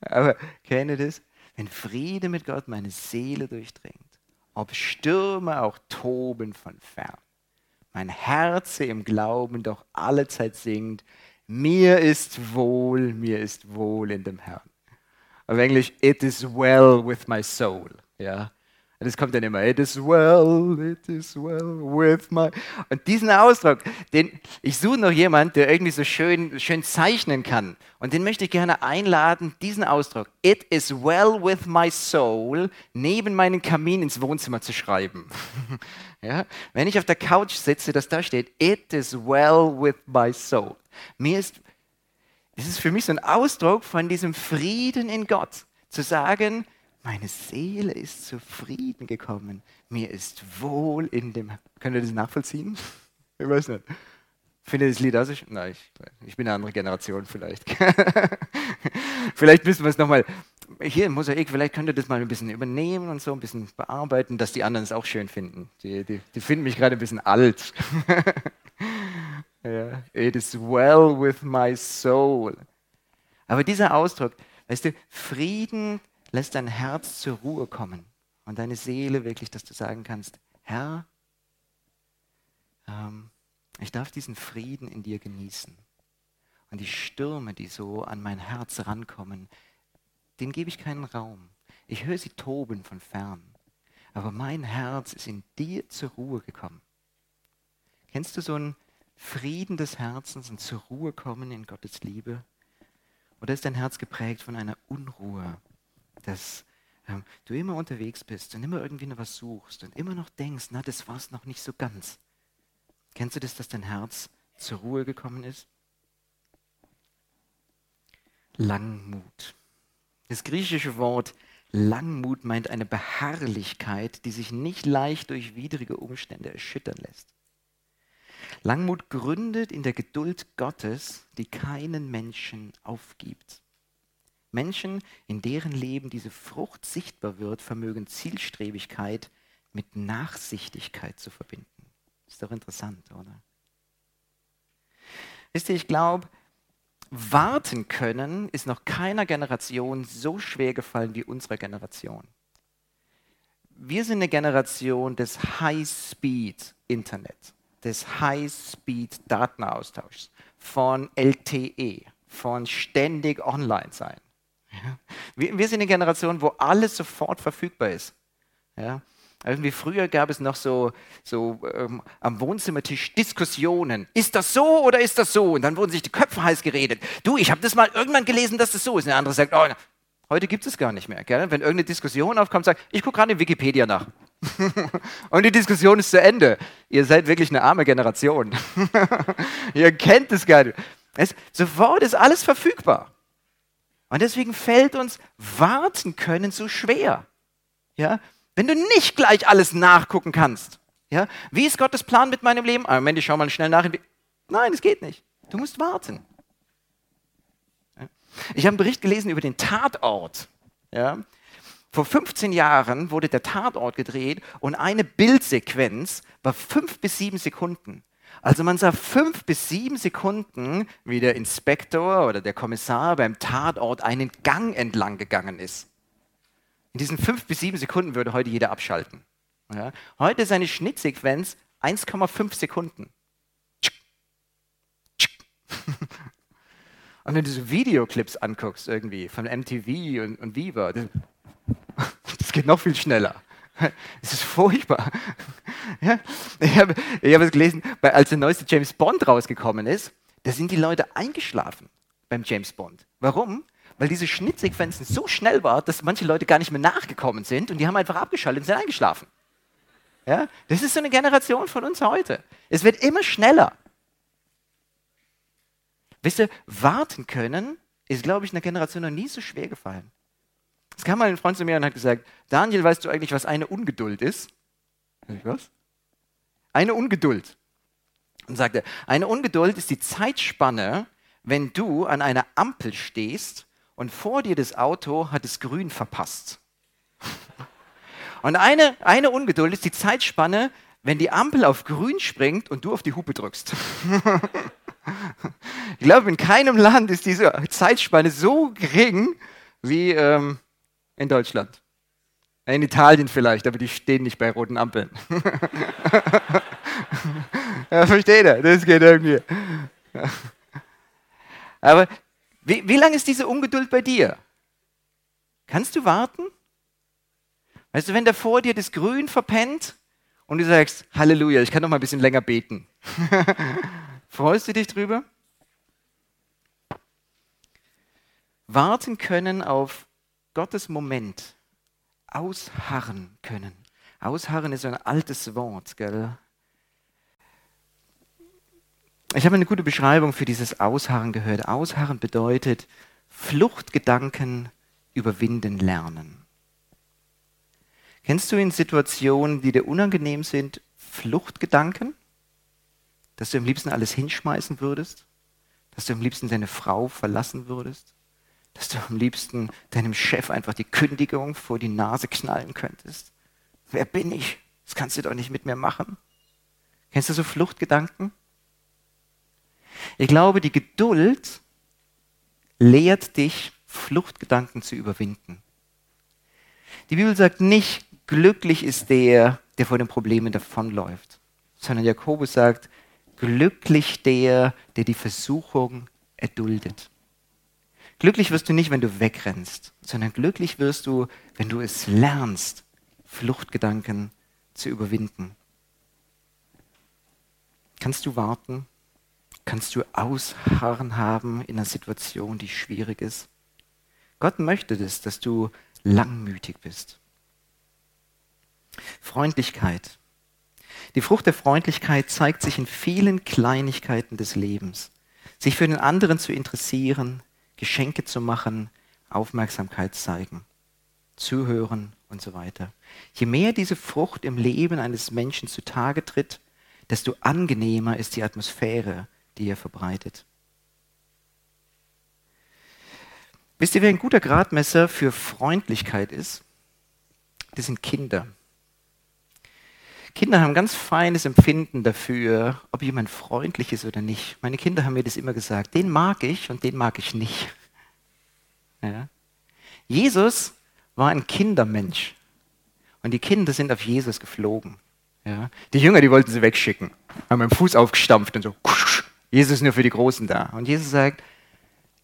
aber kennt ihr das? Wenn Friede mit Gott meine Seele durchdringt, ob Stürme auch toben von fern, mein Herz im Glauben doch allezeit singt, mir ist wohl, mir ist wohl in dem Herrn. Auf Englisch, it is well with my soul. Ja. Und es kommt dann immer, it is well, it is well with my. Und diesen Ausdruck, den, ich suche noch jemanden, der irgendwie so schön, schön zeichnen kann. Und den möchte ich gerne einladen, diesen Ausdruck, it is well with my soul, neben meinen Kamin ins Wohnzimmer zu schreiben. ja? Wenn ich auf der Couch sitze, dass da steht, it is well with my soul. Mir ist es ist für mich so ein Ausdruck von diesem Frieden in Gott, zu sagen, meine Seele ist zufrieden gekommen, mir ist wohl in dem. Könnt ihr das nachvollziehen? Ich weiß nicht. Findet ihr das Lied aus? Nein, ich, ich bin eine andere Generation vielleicht. vielleicht müssen wir es nochmal hier im Mosaik, vielleicht könnt ihr das mal ein bisschen übernehmen und so ein bisschen bearbeiten, dass die anderen es auch schön finden. Die, die, die finden mich gerade ein bisschen alt. ja. It is well with my soul. Aber dieser Ausdruck, weißt du, Frieden lässt dein Herz zur Ruhe kommen und deine Seele wirklich, dass du sagen kannst, Herr, ähm, ich darf diesen Frieden in dir genießen. Und die Stürme, die so an mein Herz rankommen, denen gebe ich keinen Raum. Ich höre sie toben von fern. Aber mein Herz ist in dir zur Ruhe gekommen. Kennst du so einen Frieden des Herzens und zur Ruhe kommen in Gottes Liebe? Oder ist dein Herz geprägt von einer Unruhe, dass ähm, du immer unterwegs bist und immer irgendwie noch was suchst und immer noch denkst, na, das war es noch nicht so ganz? Kennst du das, dass dein Herz zur Ruhe gekommen ist? Langmut. Das griechische Wort Langmut meint eine Beharrlichkeit, die sich nicht leicht durch widrige Umstände erschüttern lässt. Langmut gründet in der Geduld Gottes, die keinen Menschen aufgibt. Menschen, in deren Leben diese Frucht sichtbar wird, vermögen Zielstrebigkeit mit Nachsichtigkeit zu verbinden. Ist doch interessant, oder? Wisst ihr, ich glaube, warten können ist noch keiner Generation so schwer gefallen wie unserer Generation. Wir sind eine Generation des High-Speed-Internet, des High-Speed-Datenaustauschs, von LTE, von ständig online sein. Wir, wir, sind eine Generation, wo alles sofort verfügbar ist. Ja? Irgendwie früher gab es noch so, so ähm, am Wohnzimmertisch Diskussionen. Ist das so oder ist das so? Und dann wurden sich die Köpfe heiß geredet. Du, ich habe das mal irgendwann gelesen, dass das so ist. Und der andere sagt, oh, heute gibt es gar nicht mehr. Gell? Wenn irgendeine Diskussion aufkommt, sagt, ich gucke gerade in Wikipedia nach. und die Diskussion ist zu Ende. Ihr seid wirklich eine arme Generation. Ihr kennt es gar nicht. Es, sofort ist alles verfügbar. Und deswegen fällt uns warten können so schwer. Ja? Wenn du nicht gleich alles nachgucken kannst. Ja? Wie ist Gottes Plan mit meinem Leben? Ah, Moment, ich schau mal schnell nach. Nein, es geht nicht. Du musst warten. Ich habe einen Bericht gelesen über den Tatort. Ja? Vor 15 Jahren wurde der Tatort gedreht und eine Bildsequenz war fünf bis sieben Sekunden. Also man sah fünf bis sieben Sekunden, wie der Inspektor oder der Kommissar beim Tatort einen Gang entlang gegangen ist. In diesen fünf bis sieben Sekunden würde heute jeder abschalten. Ja? Heute ist eine Schnittsequenz 1,5 Sekunden. Und wenn du so Videoclips anguckst, irgendwie von MTV und, und Viva, das, geht noch viel schneller. Es ist furchtbar. Ja? Ich habe ich hab es gelesen, als der neueste James Bond rausgekommen ist, da sind die Leute eingeschlafen beim James Bond. Warum? weil diese Schnittsequenzen so schnell waren, dass manche Leute gar nicht mehr nachgekommen sind und die haben einfach abgeschaltet und sind eingeschlafen. Ja? Das ist so eine Generation von uns heute. Es wird immer schneller. Wisst ihr, warten können ist, glaube ich, einer Generation noch nie so schwer gefallen. Es kam mal ein Freund zu mir und hat gesagt, Daniel, weißt du eigentlich, was eine Ungeduld ist? Was? Eine Ungeduld. Und sagte, eine Ungeduld ist die Zeitspanne, wenn du an einer Ampel stehst und vor dir das Auto hat es grün verpasst. Und eine, eine Ungeduld ist die Zeitspanne, wenn die Ampel auf grün springt und du auf die Hupe drückst. ich glaube, in keinem Land ist diese Zeitspanne so gering wie ähm, in Deutschland. In Italien vielleicht, aber die stehen nicht bei roten Ampeln. ja, versteht ihr? Das geht irgendwie. aber wie, wie lange ist diese Ungeduld bei dir? Kannst du warten? Weißt du, wenn der vor dir das Grün verpennt und du sagst, Halleluja, ich kann noch mal ein bisschen länger beten. Freust du dich drüber? Warten können auf Gottes Moment. Ausharren können. Ausharren ist ein altes Wort, gell? Ich habe eine gute Beschreibung für dieses Ausharren gehört. Ausharren bedeutet Fluchtgedanken überwinden lernen. Kennst du in Situationen, die dir unangenehm sind, Fluchtgedanken? Dass du am liebsten alles hinschmeißen würdest? Dass du am liebsten deine Frau verlassen würdest? Dass du am liebsten deinem Chef einfach die Kündigung vor die Nase knallen könntest? Wer bin ich? Das kannst du doch nicht mit mir machen. Kennst du so Fluchtgedanken? Ich glaube, die Geduld lehrt dich, Fluchtgedanken zu überwinden. Die Bibel sagt nicht, glücklich ist der, der vor den Problemen davonläuft, sondern Jakobus sagt, glücklich der, der die Versuchung erduldet. Glücklich wirst du nicht, wenn du wegrennst, sondern glücklich wirst du, wenn du es lernst, Fluchtgedanken zu überwinden. Kannst du warten? Kannst du Ausharren haben in einer Situation, die schwierig ist? Gott möchte das, dass du langmütig bist. Freundlichkeit. Die Frucht der Freundlichkeit zeigt sich in vielen Kleinigkeiten des Lebens. Sich für den anderen zu interessieren, Geschenke zu machen, Aufmerksamkeit zeigen, zuhören und so weiter. Je mehr diese Frucht im Leben eines Menschen zutage tritt, desto angenehmer ist die Atmosphäre, die er verbreitet. Wisst ihr, wer ein guter Gradmesser für Freundlichkeit ist? Das sind Kinder. Kinder haben ein ganz feines Empfinden dafür, ob jemand freundlich ist oder nicht. Meine Kinder haben mir das immer gesagt. Den mag ich und den mag ich nicht. Ja. Jesus war ein Kindermensch. Und die Kinder sind auf Jesus geflogen. Ja. Die Jünger, die wollten sie wegschicken, haben mit dem Fuß aufgestampft und so. Jesus ist nur für die Großen da. Und Jesus sagt,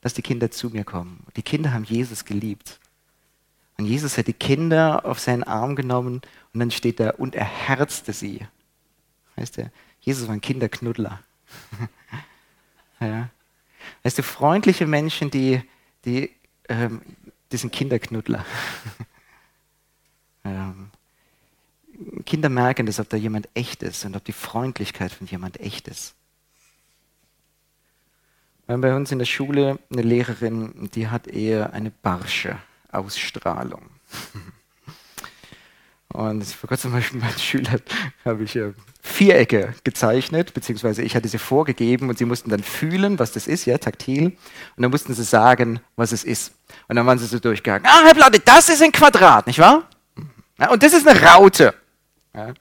dass die Kinder zu mir kommen. Die Kinder haben Jesus geliebt. Und Jesus hat die Kinder auf seinen Arm genommen und dann steht da, und er herzte sie. Weißt du, Jesus war ein Kinderknuddler. ja. Weißt du, freundliche Menschen, die, die, ähm, die sind Kinderknuddler. ähm, Kinder merken das, ob da jemand echt ist und ob die Freundlichkeit von jemand echt ist. Wir haben bei uns in der Schule eine Lehrerin, die hat eher eine barsche Ausstrahlung. Und vor kurzem habe ich meinen Schülern habe ich äh, Vierecke gezeichnet, beziehungsweise ich hatte sie vorgegeben und sie mussten dann fühlen, was das ist, ja, taktil. Und dann mussten sie sagen, was es ist. Und dann waren sie so durchgegangen. Ah, Herr Platte, das ist ein Quadrat, nicht wahr? Ja, und das ist eine Raute. Ja.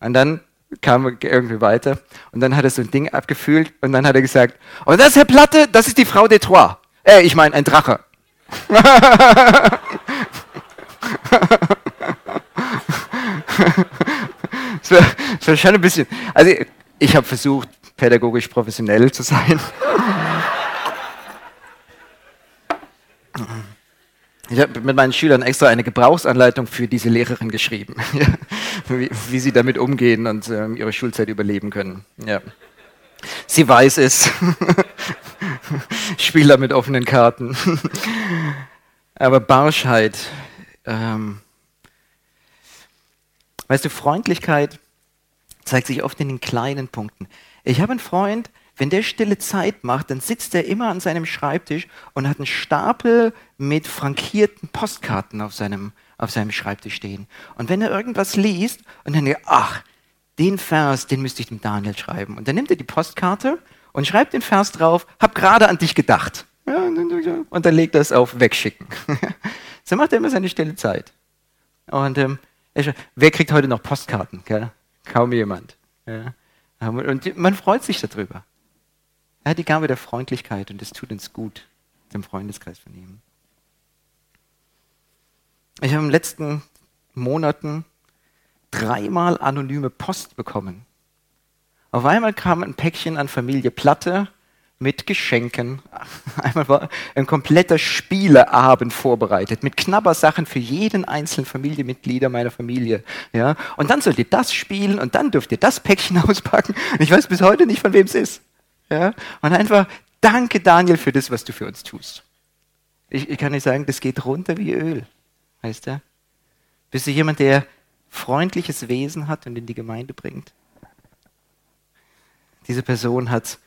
Und dann kam er irgendwie weiter und dann hat er so ein Ding abgefühlt und dann hat er gesagt, und das, Herr Platte, das ist die Frau de Troyes. Äh, ich meine, ein Drache. Das war, das war schon ein bisschen, also ich habe versucht, pädagogisch professionell zu sein. Ich habe mit meinen Schülern extra eine Gebrauchsanleitung für diese Lehrerin geschrieben, wie, wie, sie damit umgehen und äh, ihre Schulzeit überleben können. Ja. Sie weiß es. Spieler mit offenen Karten. Aber Barschheit, ähm, weißt du, Freundlichkeit zeigt sich oft in den kleinen Punkten. Ich habe einen Freund, wenn der stille Zeit macht, dann sitzt er immer an seinem Schreibtisch und hat einen Stapel mit frankierten Postkarten auf seinem, auf seinem Schreibtisch stehen. Und wenn er irgendwas liest und dann ach, den Vers, den müsste ich dem Daniel schreiben. Und dann nimmt er die Postkarte und schreibt den Vers drauf, hab gerade an dich gedacht. und dann legt er es auf, wegschicken. so macht er immer seine stille Zeit. Und ähm, wer kriegt heute noch Postkarten? Gell? Kaum jemand. Ja. Und man freut sich darüber. Er hat die Gabe der Freundlichkeit und es tut uns gut, dem Freundeskreis von ihm. Ich habe in den letzten Monaten dreimal anonyme Post bekommen. Auf einmal kam ein Päckchen an Familie Platte mit Geschenken. Einmal war ein kompletter Spieleabend vorbereitet mit Knabbersachen für jeden einzelnen Familienmitglieder meiner Familie. Ja? Und dann sollt ihr das spielen und dann dürft ihr das Päckchen auspacken. Ich weiß bis heute nicht, von wem es ist. Ja? Und einfach, danke Daniel für das, was du für uns tust. Ich, ich kann nicht sagen, das geht runter wie Öl. Weißt du? Bist du jemand, der freundliches Wesen hat und in die Gemeinde bringt? Diese Person hat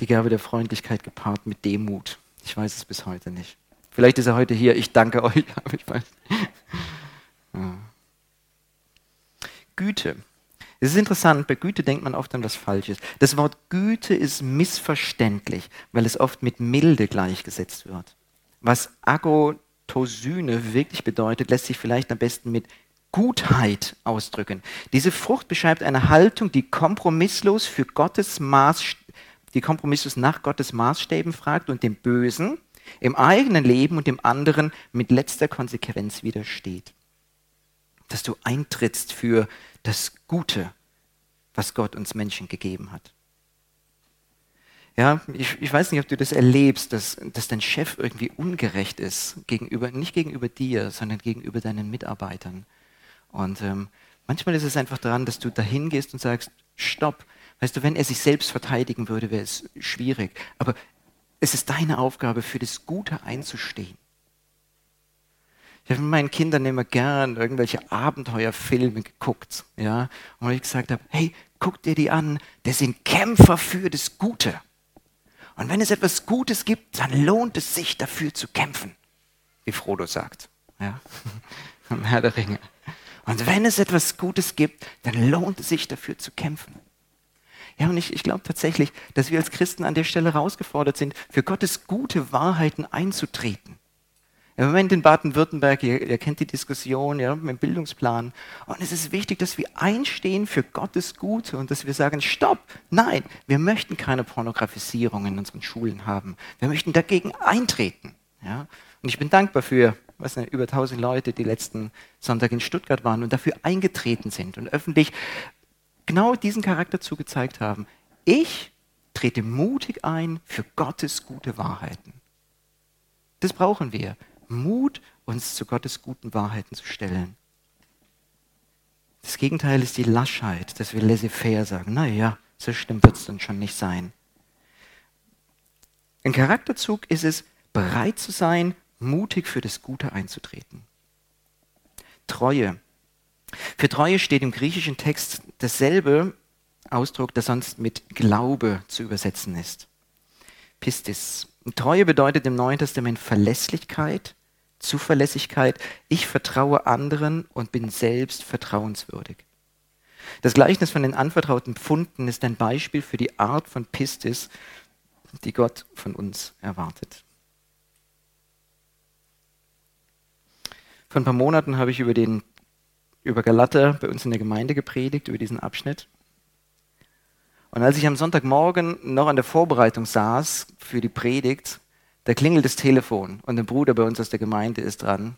die Gabe der Freundlichkeit gepaart mit Demut. Ich weiß es bis heute nicht. Vielleicht ist er heute hier. Ich danke euch, aber ich weiß. Ja. Güte. Es ist interessant, bei Güte denkt man oft an was Falsches. Das Wort Güte ist missverständlich, weil es oft mit Milde gleichgesetzt wird. Was Agotosyne wirklich bedeutet, lässt sich vielleicht am besten mit Gutheit ausdrücken. Diese Frucht beschreibt eine Haltung, die kompromisslos für Gottes Maß, die kompromisslos nach Gottes Maßstäben fragt und dem Bösen im eigenen Leben und dem anderen mit letzter Konsequenz widersteht. Dass du eintrittst für das Gute, was Gott uns Menschen gegeben hat. Ja, ich, ich weiß nicht, ob du das erlebst, dass, dass dein Chef irgendwie ungerecht ist, gegenüber, nicht gegenüber dir, sondern gegenüber deinen Mitarbeitern. Und ähm, manchmal ist es einfach daran, dass du dahin gehst und sagst, stopp. Weißt du, wenn er sich selbst verteidigen würde, wäre es schwierig. Aber es ist deine Aufgabe, für das Gute einzustehen. Ich habe mit meinen Kindern immer gern irgendwelche Abenteuerfilme geguckt, ja, und ich gesagt habe, hey, guck dir die an, das sind Kämpfer für das Gute. Und wenn es etwas Gutes gibt, dann lohnt es sich dafür zu kämpfen, wie Frodo sagt, ja, Herr der Ringe. Und wenn es etwas Gutes gibt, dann lohnt es sich dafür zu kämpfen. Ja, und ich, ich glaube tatsächlich, dass wir als Christen an der Stelle herausgefordert sind, für Gottes gute Wahrheiten einzutreten. Im Moment in Baden-Württemberg, ihr, ihr, kennt die Diskussion ja, mit dem Bildungsplan. Und es ist wichtig, dass wir einstehen für Gottes Gute und dass wir sagen, stopp, nein, wir möchten keine Pornografisierung in unseren Schulen haben. Wir möchten dagegen eintreten. Ja? Und ich bin dankbar für was über 1000 Leute, die letzten Sonntag in Stuttgart waren und dafür eingetreten sind und öffentlich genau diesen Charakter zugezeigt haben. Ich trete mutig ein für Gottes gute Wahrheiten. Das brauchen wir. Mut, uns zu Gottes guten Wahrheiten zu stellen. Das Gegenteil ist die Laschheit, dass wir laissez-faire sagen, naja, so schlimm wird es dann schon nicht sein. Ein Charakterzug ist es, bereit zu sein, mutig für das Gute einzutreten. Treue. Für Treue steht im griechischen Text dasselbe Ausdruck, das sonst mit Glaube zu übersetzen ist. Pistis. Treue bedeutet im Neuen Testament Verlässlichkeit, Zuverlässigkeit. Ich vertraue anderen und bin selbst vertrauenswürdig. Das Gleichnis von den anvertrauten Pfunden ist ein Beispiel für die Art von Pistis, die Gott von uns erwartet. Vor ein paar Monaten habe ich über, den, über Galater bei uns in der Gemeinde gepredigt, über diesen Abschnitt. Und als ich am Sonntagmorgen noch an der Vorbereitung saß für die Predigt, da klingelt das Telefon und ein Bruder bei uns aus der Gemeinde ist dran.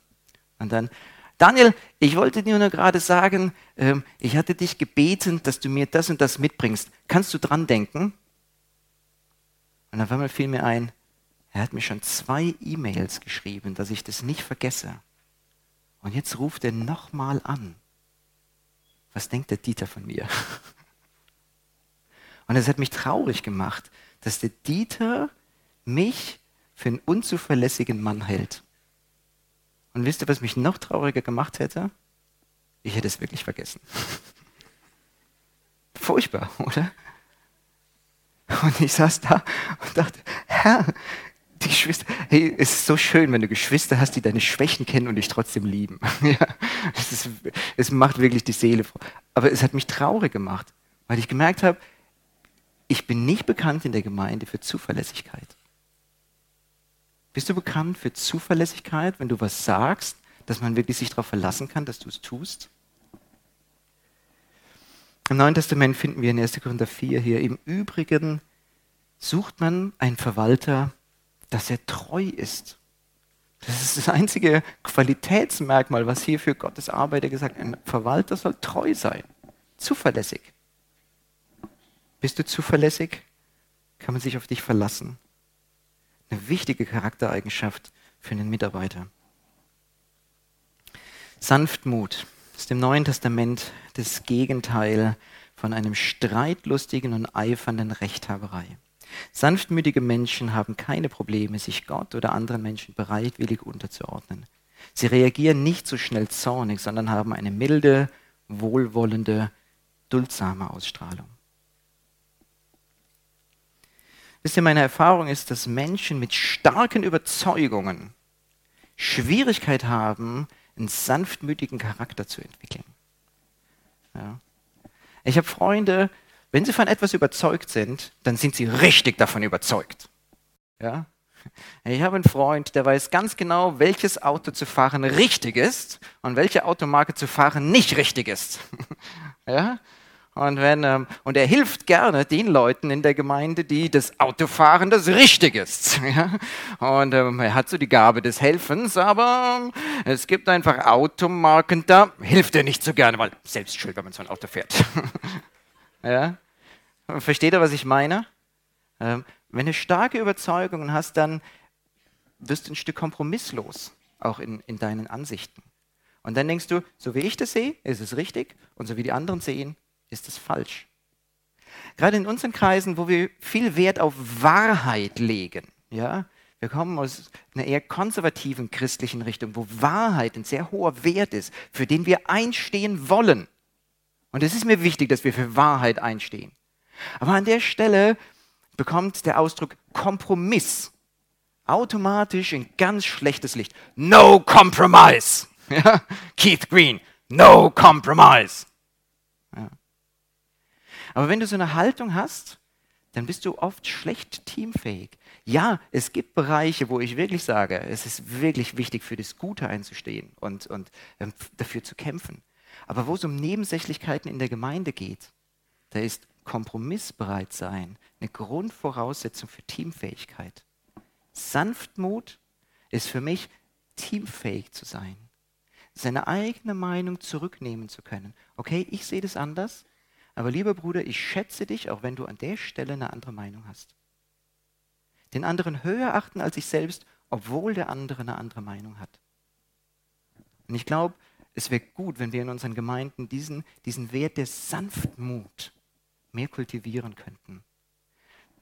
Und dann, Daniel, ich wollte dir nur gerade sagen, ähm, ich hatte dich gebeten, dass du mir das und das mitbringst. Kannst du dran denken? Und auf einmal fiel mir ein, er hat mir schon zwei E-Mails geschrieben, dass ich das nicht vergesse. Und jetzt ruft er nochmal an. Was denkt der Dieter von mir? Und es hat mich traurig gemacht, dass der Dieter mich für einen unzuverlässigen Mann hält. Und wisst ihr, was mich noch trauriger gemacht hätte? Ich hätte es wirklich vergessen. Furchtbar, oder? Und ich saß da und dachte, Herr, die Geschwister, hey, es ist so schön, wenn du Geschwister hast, die deine Schwächen kennen und dich trotzdem lieben. ja, es, ist, es macht wirklich die Seele froh. Aber es hat mich traurig gemacht, weil ich gemerkt habe, ich bin nicht bekannt in der Gemeinde für Zuverlässigkeit. Bist du bekannt für Zuverlässigkeit, wenn du was sagst, dass man wirklich sich darauf verlassen kann, dass du es tust? Im Neuen Testament finden wir in 1. Korinther 4 hier, im Übrigen sucht man einen Verwalter, dass er treu ist. Das ist das einzige Qualitätsmerkmal, was hier für Gottes Arbeiter gesagt wird. Ein Verwalter soll treu sein, zuverlässig. Bist du zuverlässig? Kann man sich auf dich verlassen? Eine wichtige Charaktereigenschaft für einen Mitarbeiter. Sanftmut ist im Neuen Testament das Gegenteil von einem streitlustigen und eifernden Rechthaberei. Sanftmütige Menschen haben keine Probleme, sich Gott oder anderen Menschen bereitwillig unterzuordnen. Sie reagieren nicht so schnell zornig, sondern haben eine milde, wohlwollende, duldsame Ausstrahlung. Wisst ihr, meine Erfahrung ist, dass Menschen mit starken Überzeugungen Schwierigkeit haben, einen sanftmütigen Charakter zu entwickeln. Ja. Ich habe Freunde, wenn sie von etwas überzeugt sind, dann sind sie richtig davon überzeugt. Ja? Ich habe einen Freund, der weiß ganz genau, welches Auto zu fahren richtig ist und welche Automarke zu fahren nicht richtig ist. ja? Und, wenn, ähm, und er hilft gerne den Leuten in der Gemeinde, die das Auto fahren, das richtig ist. Ja? Und ähm, er hat so die Gabe des Helfens, aber es gibt einfach Automarken, da hilft er nicht so gerne, weil selbst schuld, wenn man so ein Auto fährt. ja? Versteht ihr, was ich meine? Ähm, wenn du starke Überzeugungen hast, dann wirst du ein Stück kompromisslos, auch in, in deinen Ansichten. Und dann denkst du, so wie ich das sehe, ist es richtig, und so wie die anderen sehen, ist es falsch. Gerade in unseren Kreisen, wo wir viel Wert auf Wahrheit legen, ja, wir kommen aus einer eher konservativen christlichen Richtung, wo Wahrheit ein sehr hoher Wert ist, für den wir einstehen wollen. Und es ist mir wichtig, dass wir für Wahrheit einstehen. Aber an der Stelle bekommt der Ausdruck Kompromiss automatisch ein ganz schlechtes Licht. No compromise. Ja? Keith Green, no compromise. Ja. Aber wenn du so eine Haltung hast, dann bist du oft schlecht teamfähig. Ja, es gibt Bereiche, wo ich wirklich sage, es ist wirklich wichtig, für das Gute einzustehen und, und ähm, dafür zu kämpfen. Aber wo es um Nebensächlichkeiten in der Gemeinde geht, da ist kompromissbereit sein eine Grundvoraussetzung für Teamfähigkeit. Sanftmut ist für mich, teamfähig zu sein. Seine eigene Meinung zurücknehmen zu können. Okay, ich sehe das anders, aber lieber Bruder, ich schätze dich, auch wenn du an der Stelle eine andere Meinung hast. Den anderen höher achten als sich selbst, obwohl der andere eine andere Meinung hat. Und ich glaube, es wäre gut, wenn wir in unseren Gemeinden diesen, diesen Wert der Sanftmut mehr kultivieren könnten.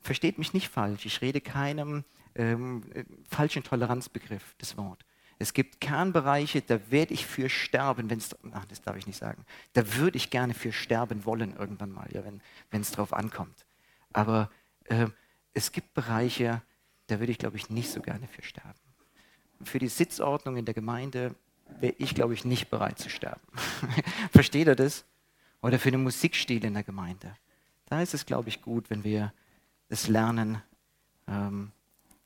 Versteht mich nicht falsch, ich rede keinem ähm, äh, falschen Toleranzbegriff, das Wort. Es gibt Kernbereiche, da werde ich für sterben, wenn es, das darf ich nicht sagen, da würde ich gerne für sterben wollen irgendwann mal, ja, wenn es drauf ankommt. Aber äh, es gibt Bereiche, da würde ich, glaube ich, nicht so gerne für sterben. Für die Sitzordnung in der Gemeinde wäre ich, glaube ich, nicht bereit zu sterben. Versteht ihr das? Oder für den Musikstil in der Gemeinde. Da ist es, glaube ich, gut, wenn wir es lernen, ähm,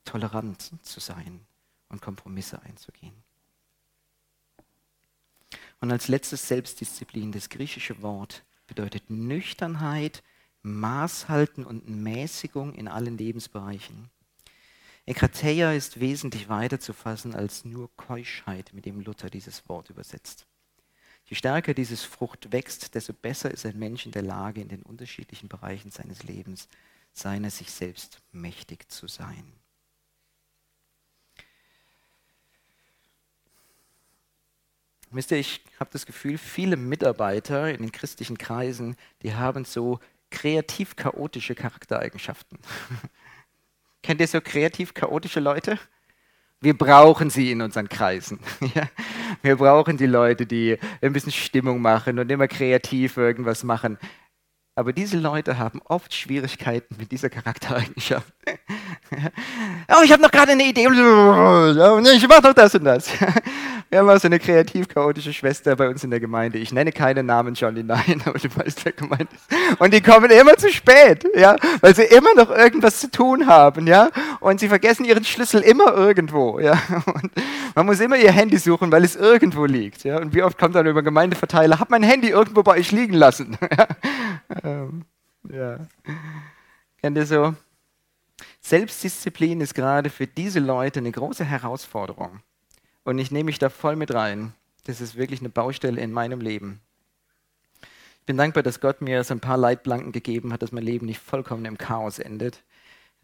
tolerant zu sein und Kompromisse einzugehen. Und als letztes Selbstdisziplin, das griechische Wort bedeutet Nüchternheit, Maßhalten und Mäßigung in allen Lebensbereichen. Ekrateia ist wesentlich weiter zu fassen als nur Keuschheit, mit dem Luther dieses Wort übersetzt. Je stärker dieses Frucht wächst, desto besser ist ein Mensch in der Lage, in den unterschiedlichen Bereichen seines Lebens seiner sich selbst mächtig zu sein. Wisst ihr, ich habe das Gefühl, viele Mitarbeiter in den christlichen Kreisen, die haben so kreativ chaotische Charaktereigenschaften. Kennt ihr so kreativ chaotische Leute? Wir brauchen sie in unseren Kreisen. Wir brauchen die Leute, die ein bisschen Stimmung machen und immer kreativ irgendwas machen. Aber diese Leute haben oft Schwierigkeiten mit dieser Charaktereigenschaft. oh, ich habe noch gerade eine Idee. Ich mache doch das und das. Wir haben also eine kreativ chaotische Schwester bei uns in der Gemeinde. Ich nenne keine Namen, Johnny, nein, aber du weißt, wer gemeint ist. Und die kommen immer zu spät, ja, weil sie immer noch irgendwas zu tun haben, ja. Und sie vergessen ihren Schlüssel immer irgendwo, ja. Und man muss immer ihr Handy suchen, weil es irgendwo liegt, ja. Und wie oft kommt dann über Gemeindeverteiler, hab mein Handy irgendwo bei euch liegen lassen. ähm, ja. Kennt ihr so? Selbstdisziplin ist gerade für diese Leute eine große Herausforderung. Und ich nehme mich da voll mit rein. Das ist wirklich eine Baustelle in meinem Leben. Ich bin dankbar, dass Gott mir so ein paar Leitplanken gegeben hat, dass mein Leben nicht vollkommen im Chaos endet.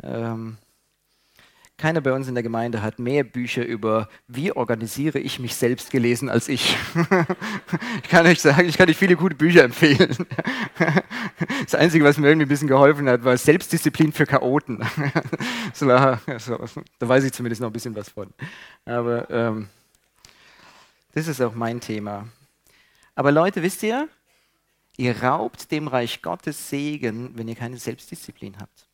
Ähm, keiner bei uns in der Gemeinde hat mehr Bücher über, wie organisiere ich mich selbst gelesen als ich. ich kann euch sagen, ich kann euch viele gute Bücher empfehlen. Das Einzige, was mir irgendwie ein bisschen geholfen hat, war Selbstdisziplin für Chaoten. da weiß ich zumindest noch ein bisschen was von. Aber ähm, das ist auch mein Thema. Aber Leute, wisst ihr, ihr raubt dem Reich Gottes Segen, wenn ihr keine Selbstdisziplin habt.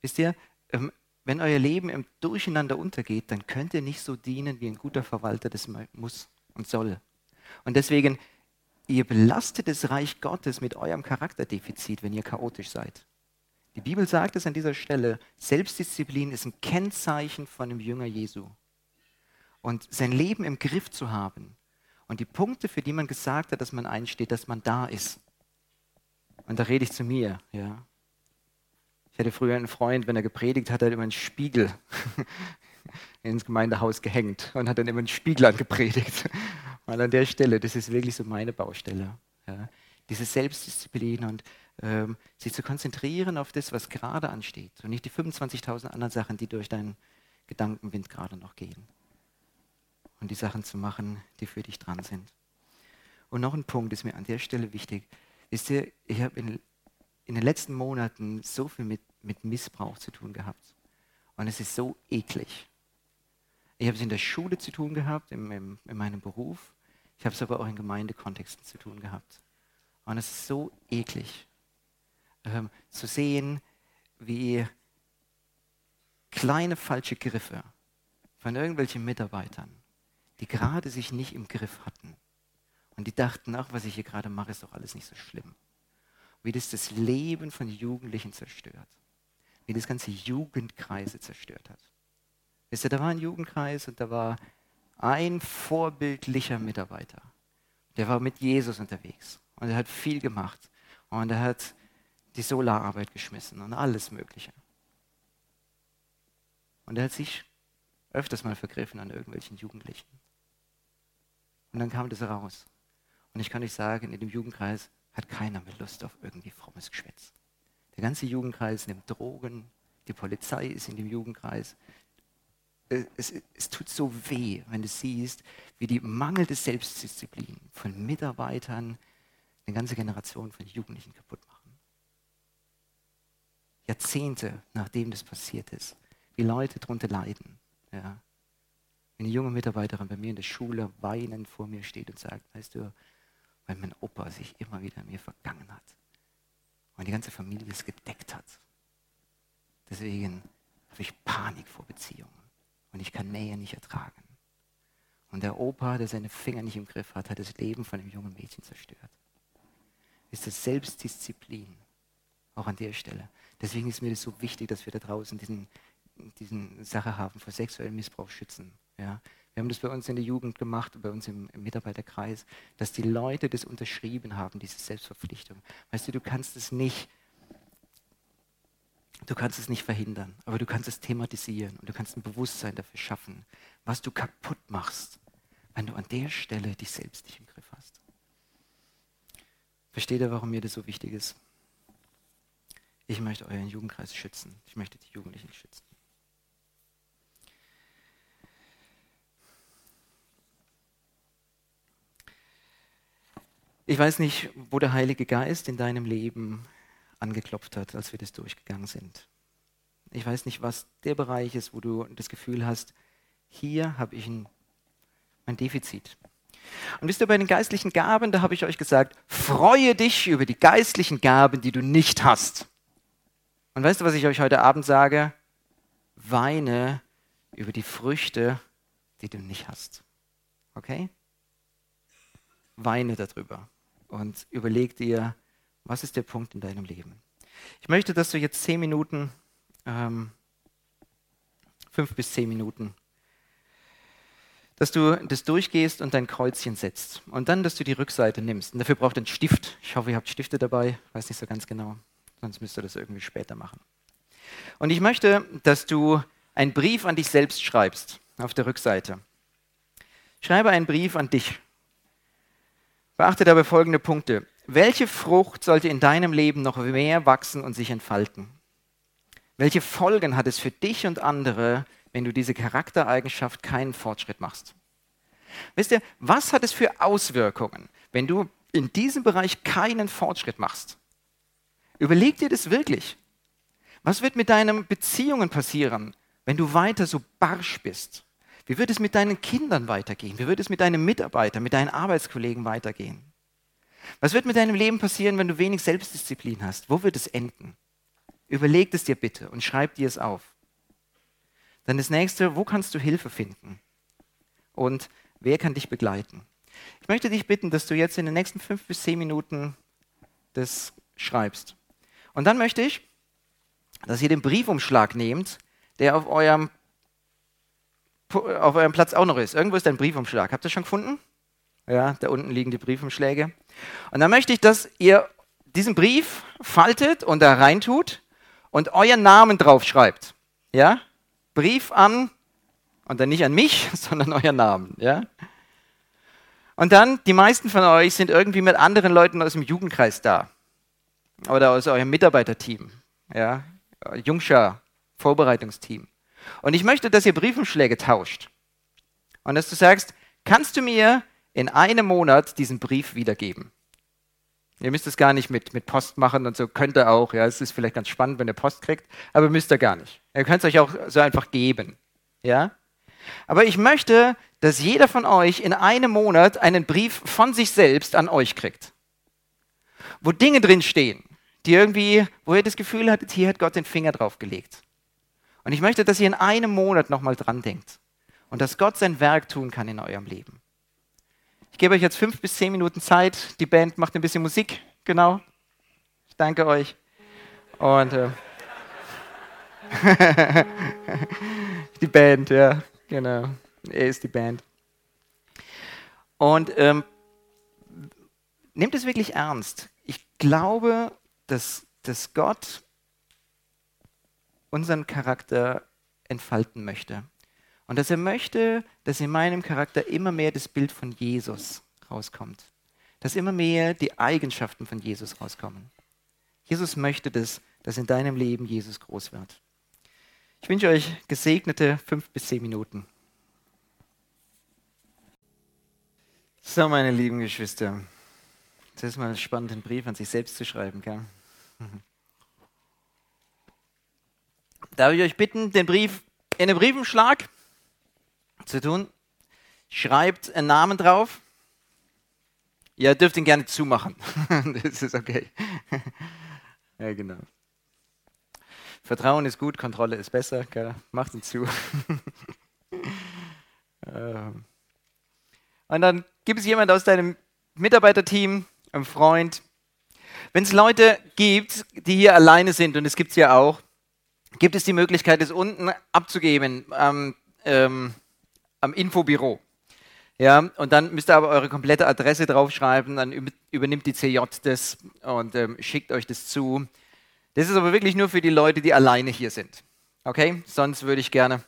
Wisst ihr, ähm, wenn euer Leben im Durcheinander untergeht, dann könnt ihr nicht so dienen, wie ein guter Verwalter das muss und soll. Und deswegen, ihr belastet das Reich Gottes mit eurem Charakterdefizit, wenn ihr chaotisch seid. Die Bibel sagt es an dieser Stelle, Selbstdisziplin ist ein Kennzeichen von einem Jünger Jesu. Und sein Leben im Griff zu haben und die Punkte, für die man gesagt hat, dass man einsteht, dass man da ist. Und da rede ich zu mir, ja. Ich hatte früher einen Freund, wenn er gepredigt hat, hat er immer einen Spiegel ins Gemeindehaus gehängt und hat dann immer einen Spiegel angepredigt. Weil an der Stelle, das ist wirklich so meine Baustelle. Ja. Diese Selbstdisziplin und ähm, sich zu konzentrieren auf das, was gerade ansteht und nicht die 25.000 anderen Sachen, die durch deinen Gedankenwind gerade noch gehen. Und die Sachen zu machen, die für dich dran sind. Und noch ein Punkt ist mir an der Stelle wichtig. Wisst ihr, ich habe in, in, den letzten Monaten so viel mit, mit Missbrauch zu tun gehabt. Und es ist so eklig. Ich habe es in der Schule zu tun gehabt, in, in, in meinem Beruf. Ich habe es aber auch in Gemeindekontexten zu tun gehabt. Und es ist so eklig ähm, zu sehen, wie kleine falsche Griffe von irgendwelchen Mitarbeitern, die gerade sich nicht im Griff hatten und die dachten, ach, was ich hier gerade mache, ist doch alles nicht so schlimm. Wie das das Leben von Jugendlichen zerstört. Wie das ganze Jugendkreise zerstört hat. Wisst ihr, da war ein Jugendkreis und da war ein vorbildlicher Mitarbeiter. Der war mit Jesus unterwegs und er hat viel gemacht und er hat die Solararbeit geschmissen und alles Mögliche. Und er hat sich öfters mal vergriffen an irgendwelchen Jugendlichen. Und dann kam das raus. Und ich kann euch sagen, in dem Jugendkreis hat keiner mehr Lust auf irgendwie frommes Geschwätz. Der ganze Jugendkreis nimmt Drogen, die Polizei ist in dem Jugendkreis. Es, es, es, tut so weh, wenn du siehst, wie die mangelnde Selbstdisziplin von Mitarbeitern eine ganze Generation von Jugendlichen kaputt macht. Jahrzehnte nachdem das passiert ist, wie Leute darunter leiden. Ja. Eine junge Mitarbeiterin bei mir in der Schule weinend vor mir steht und sagt, weißt du, weil mein Opa sich immer wieder an mir vergangen hat und die ganze Familie es gedeckt hat. Deswegen habe ich Panik vor Beziehungen und ich kann Nähe nicht ertragen. Und der Opa, der seine Finger nicht im Griff hat, hat das Leben von einem jungen Mädchen zerstört. Ist das Selbstdisziplin, auch an der Stelle. Deswegen ist mir das so wichtig, dass wir da draußen diesen, diesen Sache haben, vor sexuellem Missbrauch schützen. Ja. Wir haben das bei uns in der Jugend gemacht, bei uns im, im, Mitarbeiterkreis, dass die Leute das unterschrieben haben, diese Selbstverpflichtung. Weißt du, du kannst es nicht, du kannst es nicht verhindern, aber du kannst es thematisieren und du kannst ein Bewusstsein dafür schaffen, was du kaputt machst, wenn du an der Stelle dich selbst nicht im Griff hast. Versteht ihr, warum mir das so wichtig ist? Ich möchte euren Jugendkreis schützen. Ich möchte die Jugendlichen schützen. Ich weiß nicht, wo der Heilige Geist in deinem Leben angeklopft hat, als wir das durchgegangen sind. Ich weiß nicht, was der Bereich ist, wo du das Gefühl hast, hier habe ich ein, ein Defizit. Und wisst ihr, bei den geistlichen Gaben, da habe ich euch gesagt, freue dich über die geistlichen Gaben, die du nicht hast. Und weißt du, was ich euch heute Abend sage? Weine über die Früchte, die du nicht hast. Okay? Weine darüber und überleg dir, was ist der Punkt in deinem Leben. Ich möchte, dass du jetzt zehn Minuten, ähm, fünf bis zehn Minuten, dass du das durchgehst und dein Kreuzchen setzt. Und dann, dass du die Rückseite nimmst. Und dafür braucht ihr einen Stift. Ich hoffe, ihr habt Stifte dabei. Weiß nicht so ganz genau. Sonst müsst ihr das irgendwie später machen. Und ich möchte, dass du einen Brief an dich selbst schreibst, auf der Rückseite. Schreibe einen Brief an dich. Beachte dabei folgende Punkte. Welche Frucht sollte in deinem Leben noch mehr wachsen und sich entfalten? Welche Folgen hat es für dich und andere, wenn du diese Charaktereigenschaft keinen Fortschritt machst? Wisst ihr, was hat es für Auswirkungen, wenn du in diesem Bereich keinen Fortschritt machst? Überleg dir das wirklich. Was wird mit deinen Beziehungen passieren, wenn du weiter so barsch bist? Wie wird es mit deinen Kindern weitergehen? Wie wird es mit deinen Mitarbeitern, mit deinen Arbeitskollegen weitergehen? Was wird mit deinem Leben passieren, wenn du wenig Selbstdisziplin hast? Wo wird es enden? Überleg es dir bitte und schreib dir es auf. Dann das nächste, wo kannst du Hilfe finden? Und wer kann dich begleiten? Ich möchte dich bitten, dass du jetzt in den nächsten fünf bis zehn Minuten das schreibst. Und dann möchte ich, dass ihr den Briefumschlag nehmt, der auf eurem, auf eurem Platz auch noch ist. Irgendwo ist ein Briefumschlag. Habt ihr schon gefunden? Ja, da unten liegen die Briefumschläge. Und dann möchte ich, dass ihr diesen Brief faltet und da reintut und euren Namen draufschreibt. Ja? Brief an, und dann nicht an mich, sondern euren Namen. Ja? Und dann, die meisten von euch sind irgendwie mit anderen Leuten aus dem Jugendkreis da. Oder aus eurem Mitarbeiterteam. Ja? Jungschar, Vorbereitungsteam. Und ich möchte, dass ihr Briefumschläge tauscht. Und dass du sagst, kannst du mir in einem Monat diesen Brief wiedergeben? Ihr müsst es gar nicht mit, mit Post machen und so, könnt ihr auch. Ja, es ist vielleicht ganz spannend, wenn ihr Post kriegt, aber müsst ihr gar nicht. Ihr könnt es euch auch so einfach geben. Ja? Aber ich möchte, dass jeder von euch in einem Monat einen Brief von sich selbst an euch kriegt. Wo Dinge drin stehen, die irgendwie, wo ihr das Gefühl hattet, hier hat Gott den Finger drauf gelegt. Und ich möchte, dass ihr in einem Monat nochmal dran denkt und dass Gott sein Werk tun kann in eurem Leben. Ich gebe euch jetzt fünf bis zehn Minuten Zeit. Die Band macht ein bisschen Musik, genau. Ich danke euch. Und äh, die Band, ja, genau. Er ist die Band. Und ähm, nehmt es wirklich ernst. Ich glaube, dass, dass Gott unseren Charakter entfalten möchte. Und dass er möchte, dass in meinem Charakter immer mehr das Bild von Jesus rauskommt. Dass immer mehr die Eigenschaften von Jesus rauskommen. Jesus möchte das, dass in deinem Leben Jesus groß wird. Ich wünsche euch gesegnete fünf bis zehn Minuten. So, meine lieben Geschwister, das ist mal spannend, einen Brief an sich selbst zu schreiben. Gell? Darf ich euch bitten, den Brief in den Briefumschlag zu tun. Schreibt einen Namen drauf. Ihr dürft ihn gerne zumachen. das ist okay. ja, genau. Vertrauen ist gut, Kontrolle ist besser. Gell? Macht ihn zu. Ähm. Und dann gibt es jemand aus deinem Mitarbeiterteam, ein Freund. Wenn es Leute gibt, die hier alleine sind, und es gibt es ja auch, gibt es die Möglichkeit, es unten abzugeben. Ähm, ähm, am Infobüro. Ja, und dann müsst ihr aber eure komplette Adresse draufschreiben, dann übernimmt die CJ das und ähm, schickt euch das zu. Das ist aber wirklich nur für die Leute, die alleine hier sind. Okay? Sonst würde ich gerne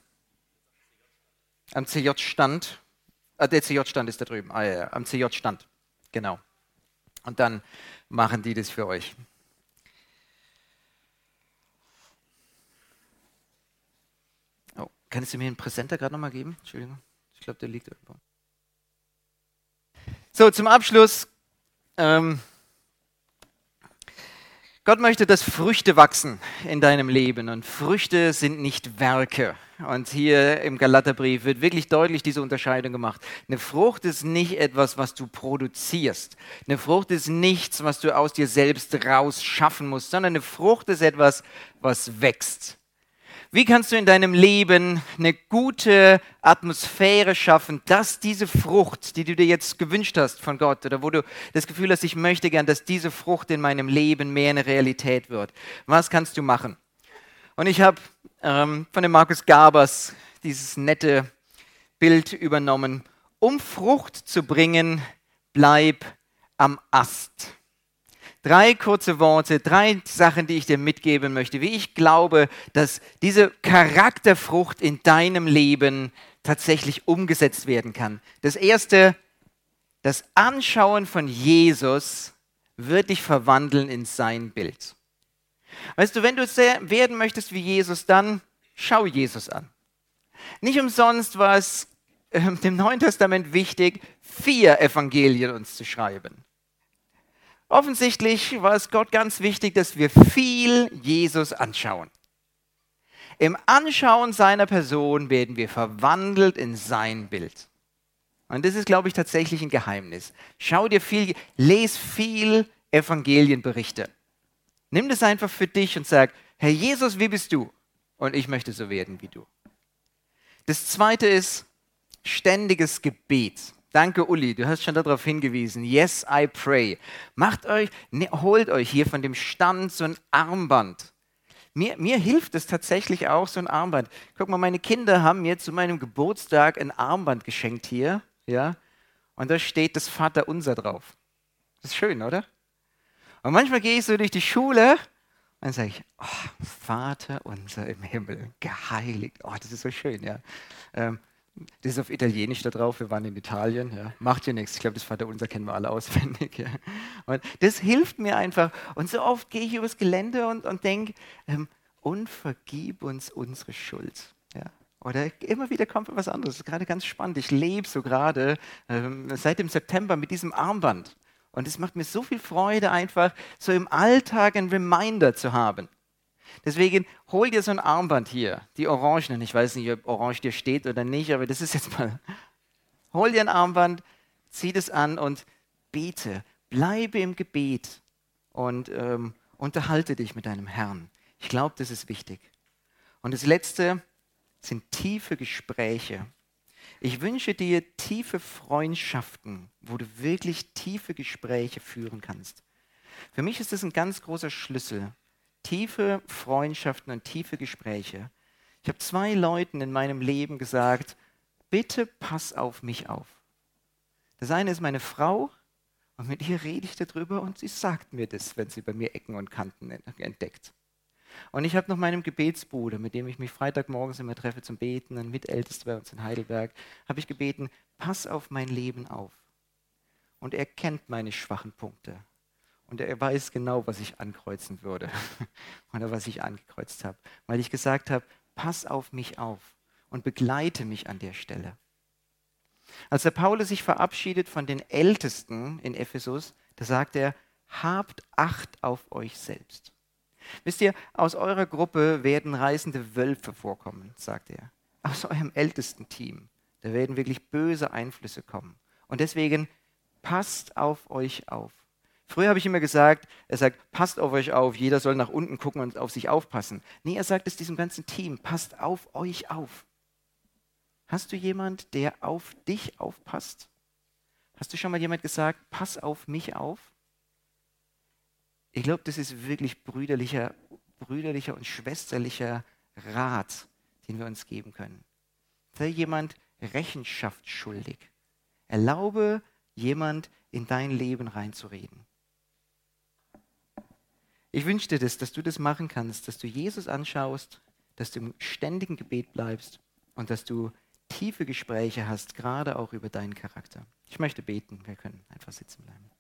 am CJ-Stand, äh, der CJ-Stand ist da drüben, ah, ja, am CJ-Stand, genau. Und dann machen die das für euch. Kannst du mir einen Präsenter gerade nochmal geben? Entschuldigung. Ich glaube, der liegt irgendwo. So, zum Abschluss. Ähm, Gott möchte, dass Früchte wachsen in deinem Leben und Früchte sind nicht Werke. Und hier im Galaterbrief wird wirklich deutlich diese Unterscheidung gemacht. Eine Frucht ist nicht etwas, was du produzierst. Eine Frucht ist nichts, was du aus dir selbst raus schaffen musst, sondern eine Frucht ist etwas, was wächst. Wie kannst du in deinem Leben eine gute Atmosphäre schaffen, dass diese Frucht, die du dir jetzt gewünscht hast von Gott oder wo du das Gefühl hast, ich möchte gern, dass diese Frucht in meinem Leben mehr eine Realität wird? Was kannst du machen? Und ich habe ähm, von dem Markus Gabers dieses nette Bild übernommen. Um Frucht zu bringen, bleib am Ast. Drei kurze Worte, drei Sachen, die ich dir mitgeben möchte, wie ich glaube, dass diese Charakterfrucht in deinem Leben tatsächlich umgesetzt werden kann. Das erste, das Anschauen von Jesus wird dich verwandeln in sein Bild. Weißt du, wenn du werden möchtest wie Jesus, dann schau Jesus an. Nicht umsonst war es äh, dem Neuen Testament wichtig, vier Evangelien uns zu schreiben. Offensichtlich war es Gott ganz wichtig, dass wir viel Jesus anschauen. Im Anschauen seiner Person werden wir verwandelt in sein Bild. Und das ist, glaube ich, tatsächlich ein Geheimnis. Schau dir viel, les viel Evangelienberichte. Nimm das einfach für dich und sag, Herr Jesus, wie bist du? Und ich möchte so werden wie du. Das zweite ist ständiges Gebet. Danke, Uli, du hast schon darauf hingewiesen. Yes, I pray. Macht euch, ne, holt euch hier von dem Stand so ein Armband. mir, mir hilft es tatsächlich auch, so ein Armband. Guck mal, meine Kinder haben mir zu meinem Geburtstag ein Armband geschenkt hier. Ja? Und da steht das Vaterunser drauf. Das ist schön, oder? Und manchmal gehe ich so durch die Schule und sage ich, oh, Vater unser im Himmel, geheiligt. Oh, das ist so schön, ja. Ähm, das ist auf Italienisch da drauf, wir waren in Italien. Ja. Macht ja nichts, ich glaube, das Vater unser kennen wir alle auswendig. Ja. Und das hilft mir einfach. Und so oft gehe ich übers Gelände und, und denke, ähm, und vergib uns unsere Schuld. Ja. Oder immer wieder kommt was anderes. Das ist gerade ganz spannend. Ich lebe so gerade ähm, seit dem September mit diesem Armband. Und es macht mir so viel Freude, einfach so im Alltag ein Reminder zu haben. Deswegen hol dir so ein Armband hier, die Orangenen. Ich weiß nicht, ob Orange dir steht oder nicht, aber das ist jetzt mal. Hol dir ein Armband, zieh das an und bete. Bleibe im Gebet und ähm, unterhalte dich mit deinem Herrn. Ich glaube, das ist wichtig. Und das Letzte sind tiefe Gespräche. Ich wünsche dir tiefe Freundschaften, wo du wirklich tiefe Gespräche führen kannst. Für mich ist das ein ganz großer Schlüssel, tiefe Freundschaften und tiefe Gespräche. Ich habe zwei Leuten in meinem Leben gesagt, bitte pass auf mich auf. Das eine ist meine Frau und mit ihr rede ich darüber und sie sagt mir das, wenn sie bei mir Ecken und Kanten entdeckt. Und ich habe noch meinem Gebetsbruder, mit dem ich mich Freitagmorgens immer treffe zum Beten, ein Mitältester bei uns in Heidelberg, habe ich gebeten, pass auf mein Leben auf. Und er kennt meine schwachen Punkte. Und er weiß genau, was ich ankreuzen würde oder was ich angekreuzt habe, weil ich gesagt habe, pass auf mich auf und begleite mich an der Stelle. Als der Paulus sich verabschiedet von den Ältesten in Ephesus, da sagt er, habt Acht auf euch selbst. Wisst ihr, aus eurer Gruppe werden reißende Wölfe vorkommen, sagt er. Aus eurem ältesten Team, da werden wirklich böse Einflüsse kommen. Und deswegen passt auf euch auf. Früher habe ich immer gesagt, er sagt, passt auf euch auf, jeder soll nach unten gucken und auf sich aufpassen. Nee, er sagt es diesem ganzen Team, passt auf euch auf. Hast du jemand, der auf dich aufpasst? Hast du schon mal jemand gesagt, pass auf mich auf? Ich glaube, das ist wirklich brüderlicher, brüderlicher und schwesterlicher Rat, den wir uns geben können. Sei jemand Rechenschaft schuldig. Erlaube jemand in dein Leben reinzureden. Ich wünsche dir das, dass du das machen kannst, dass du Jesus anschaust, dass du im ständigen Gebet bleibst und dass du tiefe Gespräche hast, gerade auch über deinen Charakter. Ich möchte beten, wir können einfach sitzen bleiben.